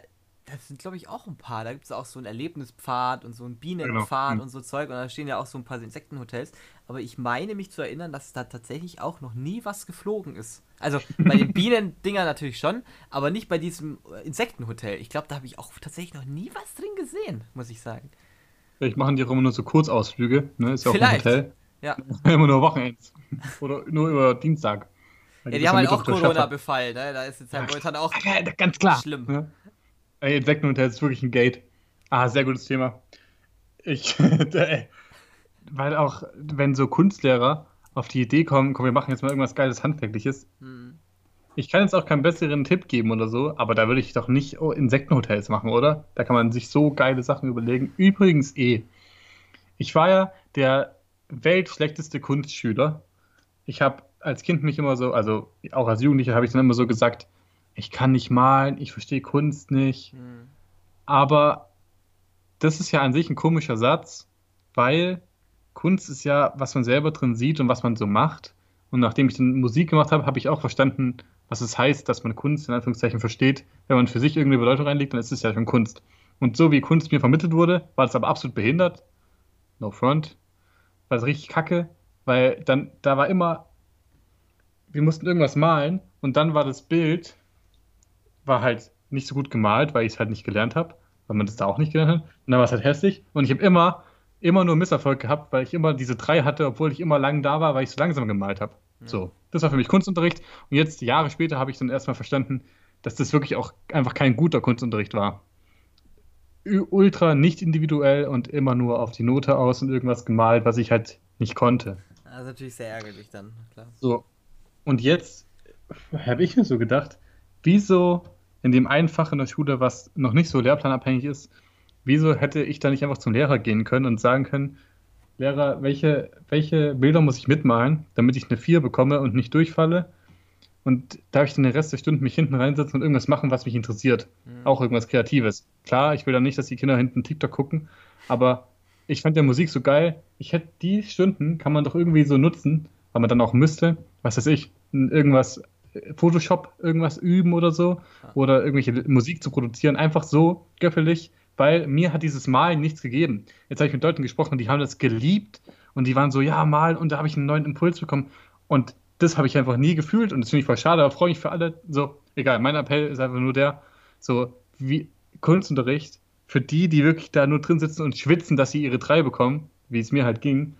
Das sind, glaube ich, auch ein paar. Da gibt es auch so einen Erlebnispfad und so einen Bienenpfad genau. und so Zeug. Und da stehen ja auch so ein paar Insektenhotels. Aber ich meine mich zu erinnern, dass da tatsächlich auch noch nie was geflogen ist. Also bei den Bienendingern natürlich schon, aber nicht bei diesem Insektenhotel. Ich glaube, da habe ich auch tatsächlich noch nie was drin gesehen, muss ich sagen. Vielleicht machen die auch immer nur so Kurzausflüge, ne? Ist ja auch Vielleicht. ein Hotel. Ja. immer nur Wochenends. Oder nur über Dienstag. Ja, die, die haben halt auch Corona-Befall, ne? Da ist jetzt halt momentan auch ganz klar. schlimm. Ja. Ey, Insektenhotel ist wirklich ein Gate. Ah, sehr gutes Thema. Ich, weil auch, wenn so Kunstlehrer auf die Idee kommen, komm, wir machen jetzt mal irgendwas Geiles, Handwerkliches. Hm. Ich kann jetzt auch keinen besseren Tipp geben oder so, aber da würde ich doch nicht oh, Insektenhotels machen, oder? Da kann man sich so geile Sachen überlegen. Übrigens eh. Ich war ja der weltschlechteste Kunstschüler. Ich habe als Kind mich immer so, also auch als Jugendlicher habe ich dann immer so gesagt, ich kann nicht malen, ich verstehe Kunst nicht. Mhm. Aber das ist ja an sich ein komischer Satz, weil Kunst ist ja, was man selber drin sieht und was man so macht. Und nachdem ich dann Musik gemacht habe, habe ich auch verstanden, was es heißt, dass man Kunst in Anführungszeichen versteht. Wenn man für sich irgendeine Bedeutung reinlegt, dann ist es ja schon Kunst. Und so wie Kunst mir vermittelt wurde, war das aber absolut behindert. No front. War das richtig kacke, weil dann, da war immer, wir mussten irgendwas malen und dann war das Bild, war halt nicht so gut gemalt, weil ich es halt nicht gelernt habe, weil man das da auch nicht gelernt hat. Und dann war es halt hässlich. Und ich habe immer, immer nur Misserfolg gehabt, weil ich immer diese drei hatte, obwohl ich immer lang da war, weil ich so langsam gemalt habe. Ja. So, das war für mich Kunstunterricht. Und jetzt, Jahre später, habe ich dann erstmal verstanden, dass das wirklich auch einfach kein guter Kunstunterricht war. Ultra nicht individuell und immer nur auf die Note aus und irgendwas gemalt, was ich halt nicht konnte. Das ist natürlich sehr ärgerlich dann, klar. So. Und jetzt habe ich mir so gedacht, wieso in dem einen Fach in der Schule, was noch nicht so lehrplanabhängig ist, wieso hätte ich da nicht einfach zum Lehrer gehen können und sagen können, Lehrer, welche, welche Bilder muss ich mitmalen, damit ich eine 4 bekomme und nicht durchfalle? Und darf ich dann den Rest der Stunde mich hinten reinsetzen und irgendwas machen, was mich interessiert? Mhm. Auch irgendwas Kreatives. Klar, ich will dann nicht, dass die Kinder hinten TikTok gucken, aber ich fand der Musik so geil. Ich hätte die Stunden, kann man doch irgendwie so nutzen, weil man dann auch müsste, was weiß ich, irgendwas Photoshop irgendwas üben oder so oder irgendwelche Musik zu produzieren, einfach so göffelig, weil mir hat dieses Malen nichts gegeben. Jetzt habe ich mit Leuten gesprochen, die haben das geliebt und die waren so, ja, malen und da habe ich einen neuen Impuls bekommen und das habe ich einfach nie gefühlt und das finde ich voll schade, aber freue mich für alle. So, egal, mein Appell ist einfach nur der, so wie Kunstunterricht für die, die wirklich da nur drin sitzen und schwitzen, dass sie ihre drei bekommen, wie es mir halt ging,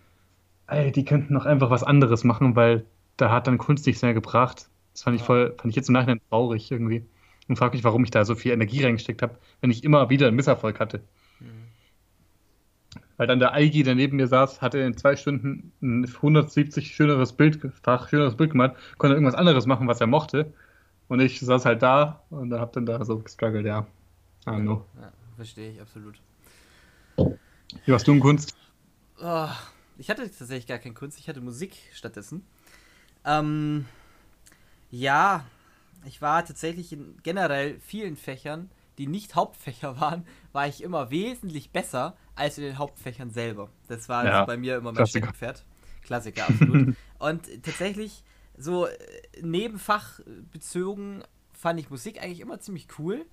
ey, die könnten noch einfach was anderes machen, weil da hat dann Kunst nichts mehr gebracht. Das fand ich voll, fand ich jetzt im Nachhinein traurig irgendwie. Und frage mich, warum ich da so viel Energie reingesteckt habe, wenn ich immer wieder einen Misserfolg hatte. Mhm. Weil dann der Eigi, der neben mir saß, hatte in zwei Stunden ein 170 schöneres Bild, schöneres Bild gemalt, konnte irgendwas anderes machen, was er mochte. Und ich saß halt da und hab dann da so gestruggelt, ja. Ah, no. Ja, verstehe ich absolut. Wie warst du in Kunst? Oh, ich hatte tatsächlich gar keine Kunst, ich hatte Musik stattdessen. Ähm, ja, ich war tatsächlich in generell vielen Fächern, die nicht Hauptfächer waren, war ich immer wesentlich besser als in den Hauptfächern selber. Das war ja, bei mir immer mein Steckenpferd. Klassiker, absolut. Und tatsächlich, so äh, nebenfach bezogen, fand ich Musik eigentlich immer ziemlich cool.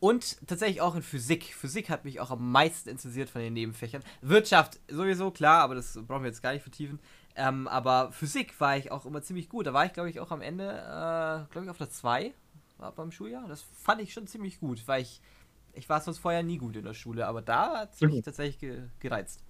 Und tatsächlich auch in Physik. Physik hat mich auch am meisten interessiert von den Nebenfächern. Wirtschaft sowieso, klar, aber das brauchen wir jetzt gar nicht vertiefen. Ähm, aber Physik war ich auch immer ziemlich gut. Da war ich, glaube ich, auch am Ende, äh, glaube ich, auf der 2 beim Schuljahr. Das fand ich schon ziemlich gut, weil ich, ich war sonst vorher nie gut in der Schule, aber da hat es mich mhm. tatsächlich ge gereizt.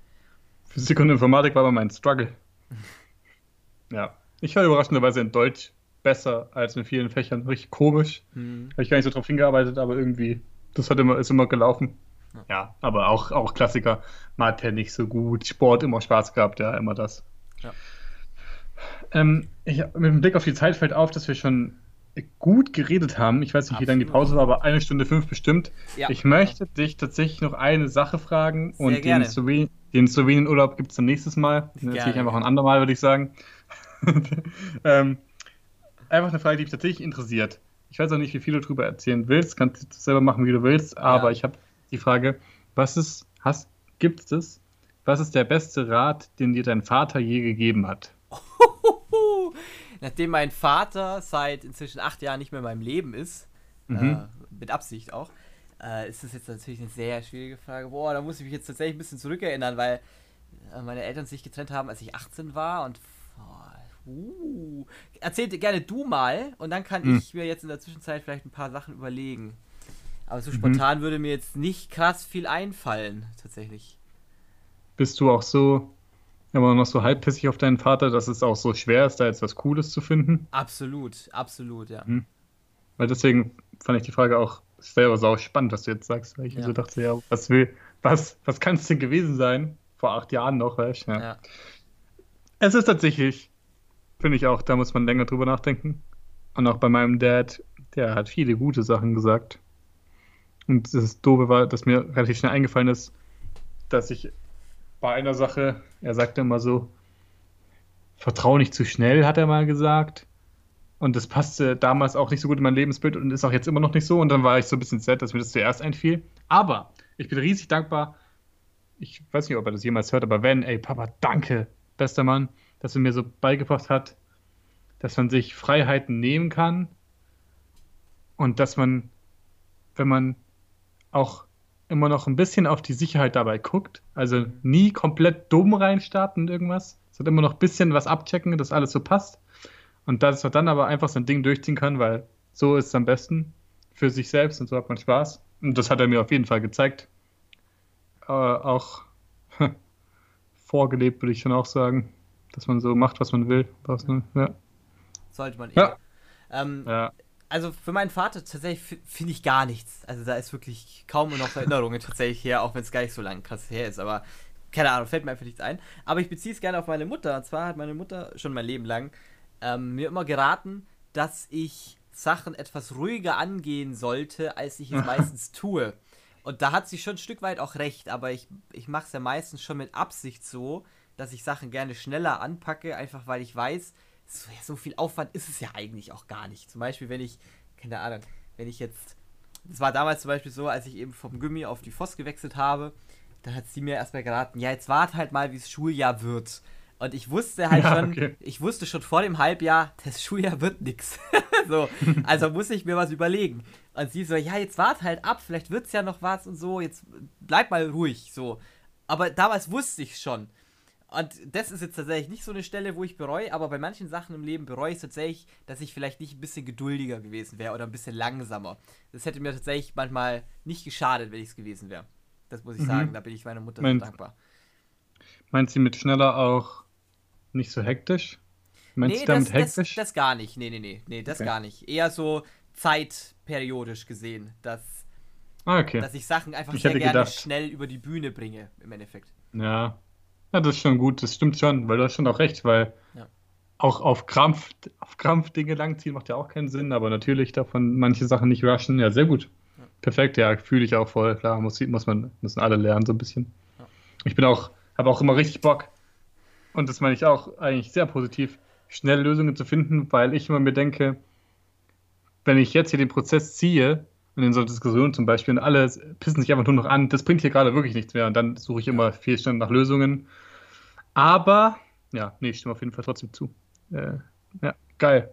Physik und Informatik war aber mein Struggle. ja. Ich war überraschenderweise in Deutsch besser als in vielen Fächern. Richtig komisch. Mhm. Habe ich gar nicht so drauf hingearbeitet, aber irgendwie, das hat immer, ist immer gelaufen. Ja, ja aber auch, auch Klassiker. Mathe nicht so gut, Sport immer Spaß gehabt, ja, immer das. Ja. Ähm, ich, mit dem Blick auf die Zeit fällt auf, dass wir schon gut geredet haben. Ich weiß nicht, Absolut. wie lange die Pause war, aber eine Stunde fünf bestimmt. Ja. Ich möchte dich tatsächlich noch eine Sache fragen Sehr und gerne. den, Slowen den Slowenien-Urlaub gibt es dann nächstes Mal. Gerne. Natürlich einfach ein andermal, würde ich sagen. ähm, einfach eine Frage, die mich tatsächlich interessiert. Ich weiß auch nicht, wie viel du darüber erzählen willst. Kannst du selber machen, wie du willst. Aber ja. ich habe die Frage, was ist, hast, gibt es das was ist der beste Rat, den dir dein Vater je gegeben hat? Nachdem mein Vater seit inzwischen acht Jahren nicht mehr in meinem Leben ist, mhm. äh, mit Absicht auch, äh, ist das jetzt natürlich eine sehr schwierige Frage. Boah, da muss ich mich jetzt tatsächlich ein bisschen zurückerinnern, weil äh, meine Eltern sich getrennt haben, als ich 18 war und Uh, erzähl gerne du mal und dann kann hm. ich mir jetzt in der Zwischenzeit vielleicht ein paar Sachen überlegen. Aber so mhm. spontan mhm. würde mir jetzt nicht krass viel einfallen, tatsächlich. Bist du auch so immer noch so halbpissig auf deinen Vater, dass es auch so schwer ist, da jetzt was Cooles zu finden? Absolut, absolut, ja. Mhm. Weil deswegen fand ich die Frage auch selber sau spannend, was du jetzt sagst. Weil ich ja. so dachte, ja, was will, was, was kann es denn gewesen sein? Vor acht Jahren noch, weißt du? Ja. ja. Es ist tatsächlich Finde ich auch, da muss man länger drüber nachdenken. Und auch bei meinem Dad, der hat viele gute Sachen gesagt. Und das Doofe war, dass mir relativ schnell eingefallen ist, dass ich bei einer Sache, er sagte immer so, vertraue nicht zu schnell, hat er mal gesagt. Und das passte damals auch nicht so gut in mein Lebensbild und ist auch jetzt immer noch nicht so. Und dann war ich so ein bisschen sad, dass mir das zuerst einfiel. Aber ich bin riesig dankbar. Ich weiß nicht, ob er das jemals hört, aber wenn, ey, Papa, danke, bester Mann dass er mir so beigebracht hat, dass man sich Freiheiten nehmen kann und dass man, wenn man auch immer noch ein bisschen auf die Sicherheit dabei guckt, also nie komplett dumm reinstarten in irgendwas, sondern immer noch ein bisschen was abchecken, dass alles so passt und dass man dann aber einfach sein Ding durchziehen kann, weil so ist es am besten für sich selbst und so hat man Spaß. Und das hat er mir auf jeden Fall gezeigt. Äh, auch vorgelebt, würde ich schon auch sagen dass man so macht, was man will. Was, ne? ja. Sollte man eben. Ja. Ähm, ja. Also für meinen Vater tatsächlich finde ich gar nichts. Also da ist wirklich kaum noch Erinnerungen tatsächlich her, auch wenn es gar nicht so lange krass her ist. Aber keine Ahnung, fällt mir einfach nichts ein. Aber ich beziehe es gerne auf meine Mutter. Und zwar hat meine Mutter schon mein Leben lang ähm, mir immer geraten, dass ich Sachen etwas ruhiger angehen sollte, als ich es meistens tue. Und da hat sie schon ein Stück weit auch recht, aber ich, ich mache es ja meistens schon mit Absicht so, dass ich Sachen gerne schneller anpacke, einfach weil ich weiß, so, ja, so viel Aufwand ist es ja eigentlich auch gar nicht. Zum Beispiel, wenn ich, keine Ahnung, wenn ich jetzt, das war damals zum Beispiel so, als ich eben vom Gummi auf die Voss gewechselt habe, dann hat sie mir erstmal geraten, ja, jetzt wart halt mal, wie es Schuljahr wird. Und ich wusste halt ja, schon, okay. ich wusste schon vor dem Halbjahr, das Schuljahr wird nix. so, also muss ich mir was überlegen. Und sie so, ja, jetzt wart halt ab, vielleicht wird es ja noch was und so, jetzt bleib mal ruhig, so. Aber damals wusste ich schon. Und das ist jetzt tatsächlich nicht so eine Stelle, wo ich bereue, aber bei manchen Sachen im Leben bereue ich tatsächlich, dass ich vielleicht nicht ein bisschen geduldiger gewesen wäre oder ein bisschen langsamer. Das hätte mir tatsächlich manchmal nicht geschadet, wenn ich es gewesen wäre. Das muss ich mhm. sagen, da bin ich meiner Mutter Meint, so dankbar. Meint sie mit schneller auch nicht so hektisch? Meinst nee, du damit das, hektisch? Das, das, gar nicht. Nee, nee, nee, nee, das okay. gar nicht. Eher so zeitperiodisch gesehen, dass, ah, okay. dass ich Sachen einfach ich sehr gerne gedacht. schnell über die Bühne bringe, im Endeffekt. Ja, ja, das ist schon gut, das stimmt schon, weil du hast schon auch recht, weil ja. auch auf Krampf, auf Krampf Dinge langziehen macht ja auch keinen Sinn, aber natürlich davon manche Sachen nicht rushen. Ja, sehr gut. Ja. Perfekt, ja, fühle ich auch voll. Klar, muss, muss man, müssen alle lernen, so ein bisschen. Ja. Ich bin auch, habe auch immer richtig Bock, und das meine ich auch eigentlich sehr positiv, schnell Lösungen zu finden, weil ich immer mir denke, wenn ich jetzt hier den Prozess ziehe, und in so Diskussionen zum Beispiel, und alle pissen sich einfach nur noch an, das bringt hier gerade wirklich nichts mehr. Und dann suche ich immer viel schneller nach Lösungen. Aber, ja, nee, ich stimme auf jeden Fall trotzdem zu. Äh, ja, geil.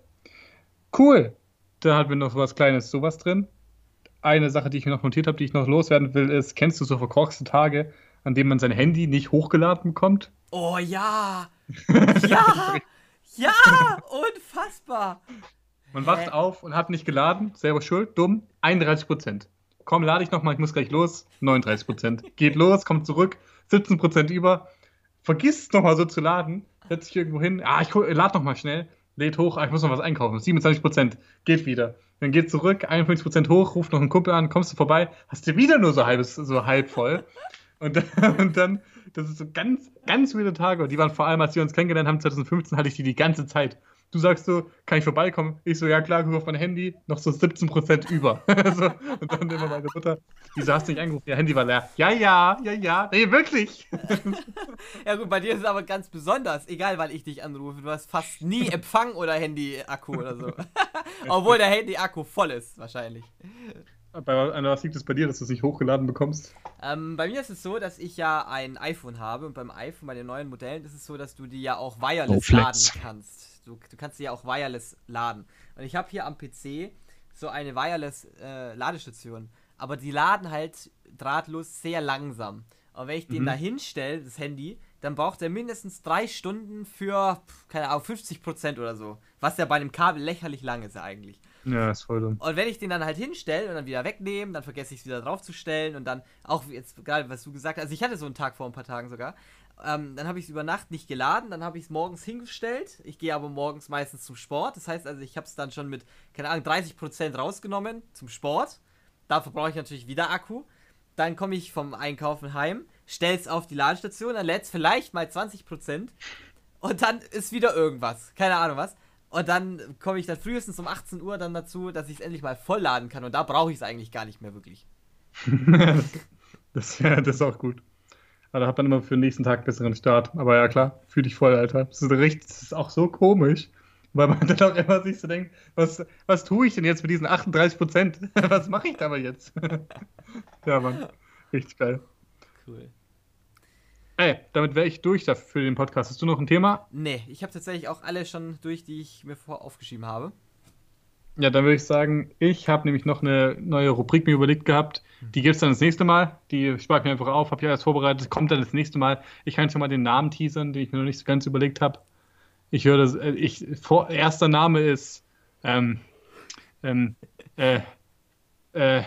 Cool. Da hatten wir noch was Kleines, sowas drin. Eine Sache, die ich mir noch notiert habe, die ich noch loswerden will, ist: Kennst du so verkorkste Tage, an denen man sein Handy nicht hochgeladen bekommt? Oh ja! Ja! ja! Unfassbar! Man wacht Hä? auf und hat nicht geladen, selber schuld, dumm, 31 Prozent. Komm, lade ich nochmal, ich muss gleich los, 39 Prozent. Geht los, kommt zurück, 17 Prozent über. Vergisst nochmal so zu laden, setzt sich irgendwo hin, ah, ich lade nochmal schnell, lädt hoch, ah, ich muss noch was einkaufen, 27 Prozent, geht wieder. Dann geht zurück, 51 Prozent hoch, ruft noch einen Kumpel an, kommst du vorbei, hast du wieder nur so, halbes, so halb voll. Und dann, und dann, das ist so ganz, ganz viele Tage. Und die waren vor allem, als wir uns kennengelernt haben, 2015, hatte ich die die ganze Zeit. Du sagst so, kann ich vorbeikommen? Ich so, ja klar, guck auf mein Handy, noch so 17% über. so, und dann immer meine Mutter, wieso hast du nicht angerufen? Ihr Handy war leer. Ja, ja, ja, ja. Nee, wirklich. ja gut, bei dir ist es aber ganz besonders, egal weil ich dich anrufe. Du hast fast nie Empfang oder Handy-Akku oder so. Obwohl der Handy-Akku voll ist, wahrscheinlich. Bei was liegt es bei dir, dass du es nicht hochgeladen bekommst? Ähm, bei mir ist es so, dass ich ja ein iPhone habe und beim iPhone, bei den neuen Modellen, ist es so, dass du die ja auch wireless oh, laden kannst. Du, du kannst sie ja auch wireless laden. Und ich habe hier am PC so eine wireless äh, Ladestation. aber die laden halt drahtlos sehr langsam. Und wenn ich den Mhm. da hinstelle, das Handy, dann braucht er mindestens drei Stunden für, keine Ahnung, 50% oder so. Was ja bei einem Kabel lächerlich lang ist ja eigentlich. Ja, ist voll dumm. Und wenn ich den dann halt hinstelle und dann wieder wegnehme, dann vergesse ich es wieder draufzustellen und dann auch jetzt gerade, was du gesagt hast, also ich hatte so einen Tag vor ein paar Tagen sogar, ähm, dann habe ich es über Nacht nicht geladen, dann habe ich es morgens hingestellt. Ich gehe aber morgens meistens zum Sport. Das heißt also, ich habe es dann schon mit, keine Ahnung, 30% rausgenommen zum Sport. Dafür brauche ich natürlich wieder Akku. Dann komme ich vom Einkaufen heim, stelle es auf die Ladestation, dann lädt es vielleicht mal 20% und dann ist wieder irgendwas. Keine Ahnung was. Und dann komme ich dann frühestens um 18 Uhr dann dazu, dass ich es endlich mal vollladen kann. Und da brauche ich es eigentlich gar nicht mehr wirklich. das, ja, das ist auch gut. Aber da hat man immer für den nächsten Tag einen besseren Start. Aber ja, klar, fühl dich voll, Alter. Das ist, richtig, das ist auch so komisch, weil man dann auch immer sich so denkt, was, was tue ich denn jetzt mit diesen 38 Prozent? was mache ich dabei jetzt? ja, Mann. Richtig geil. Cool. Ey, damit wäre ich durch dafür für den Podcast. Hast du noch ein Thema? Nee, ich habe tatsächlich auch alle schon durch, die ich mir vor aufgeschrieben habe. Ja, dann würde ich sagen, ich habe nämlich noch eine neue Rubrik mir überlegt gehabt. Die gibt es dann das nächste Mal. Die spare ich mir einfach auf, habe ich alles vorbereitet. Kommt dann das nächste Mal. Ich kann schon mal den Namen teasern, den ich mir noch nicht so ganz überlegt habe. Ich würde, äh, ich, vor, erster Name ist, ähm, ähm, äh, äh,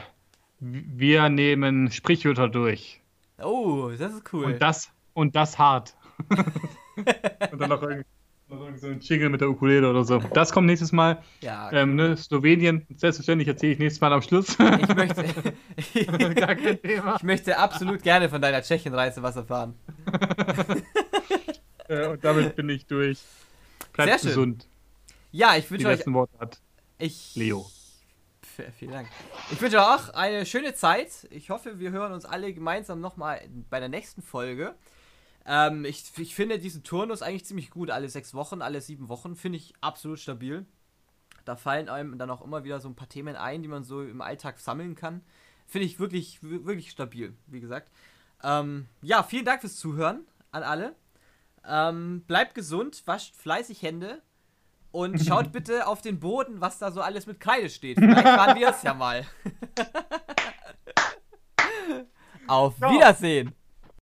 wir nehmen Sprichwörter durch. Oh, das ist cool. Und das, und das hart. und dann noch irgendwie so ein Jingle mit der Ukulele oder so. Das kommt nächstes Mal. ja, Ähm, ne, Slowenien, selbstverständlich erzähle ich nächstes Mal am Schluss. ich möchte, Gar kein Thema. ich möchte absolut gerne von deiner Tschechienreise was erfahren. Äh, und damit bin ich durch. Bleibt Sehr schön. gesund. Ja, ich Die wünsche euch. letzten Worte hat. Ich, Leo. Vielen Dank. Ich wünsche euch auch eine schöne Zeit. Ich hoffe, wir hören uns alle gemeinsam nochmal bei der nächsten Folge. Ähm, ich, ich finde diesen Turnus eigentlich ziemlich gut. Alle sechs Wochen, alle sieben Wochen finde ich absolut stabil. Da fallen einem dann auch immer wieder so ein paar Themen ein, die man so im Alltag sammeln kann. Finde ich wirklich, wir- wirklich stabil, wie gesagt. Ähm, ja, vielen Dank fürs Zuhören an alle. Ähm, bleibt gesund, wascht fleißig Hände und schaut bitte auf den Boden, was da so alles mit Kreide steht. Vielleicht waren wir es ja mal. auf. Wiedersehen.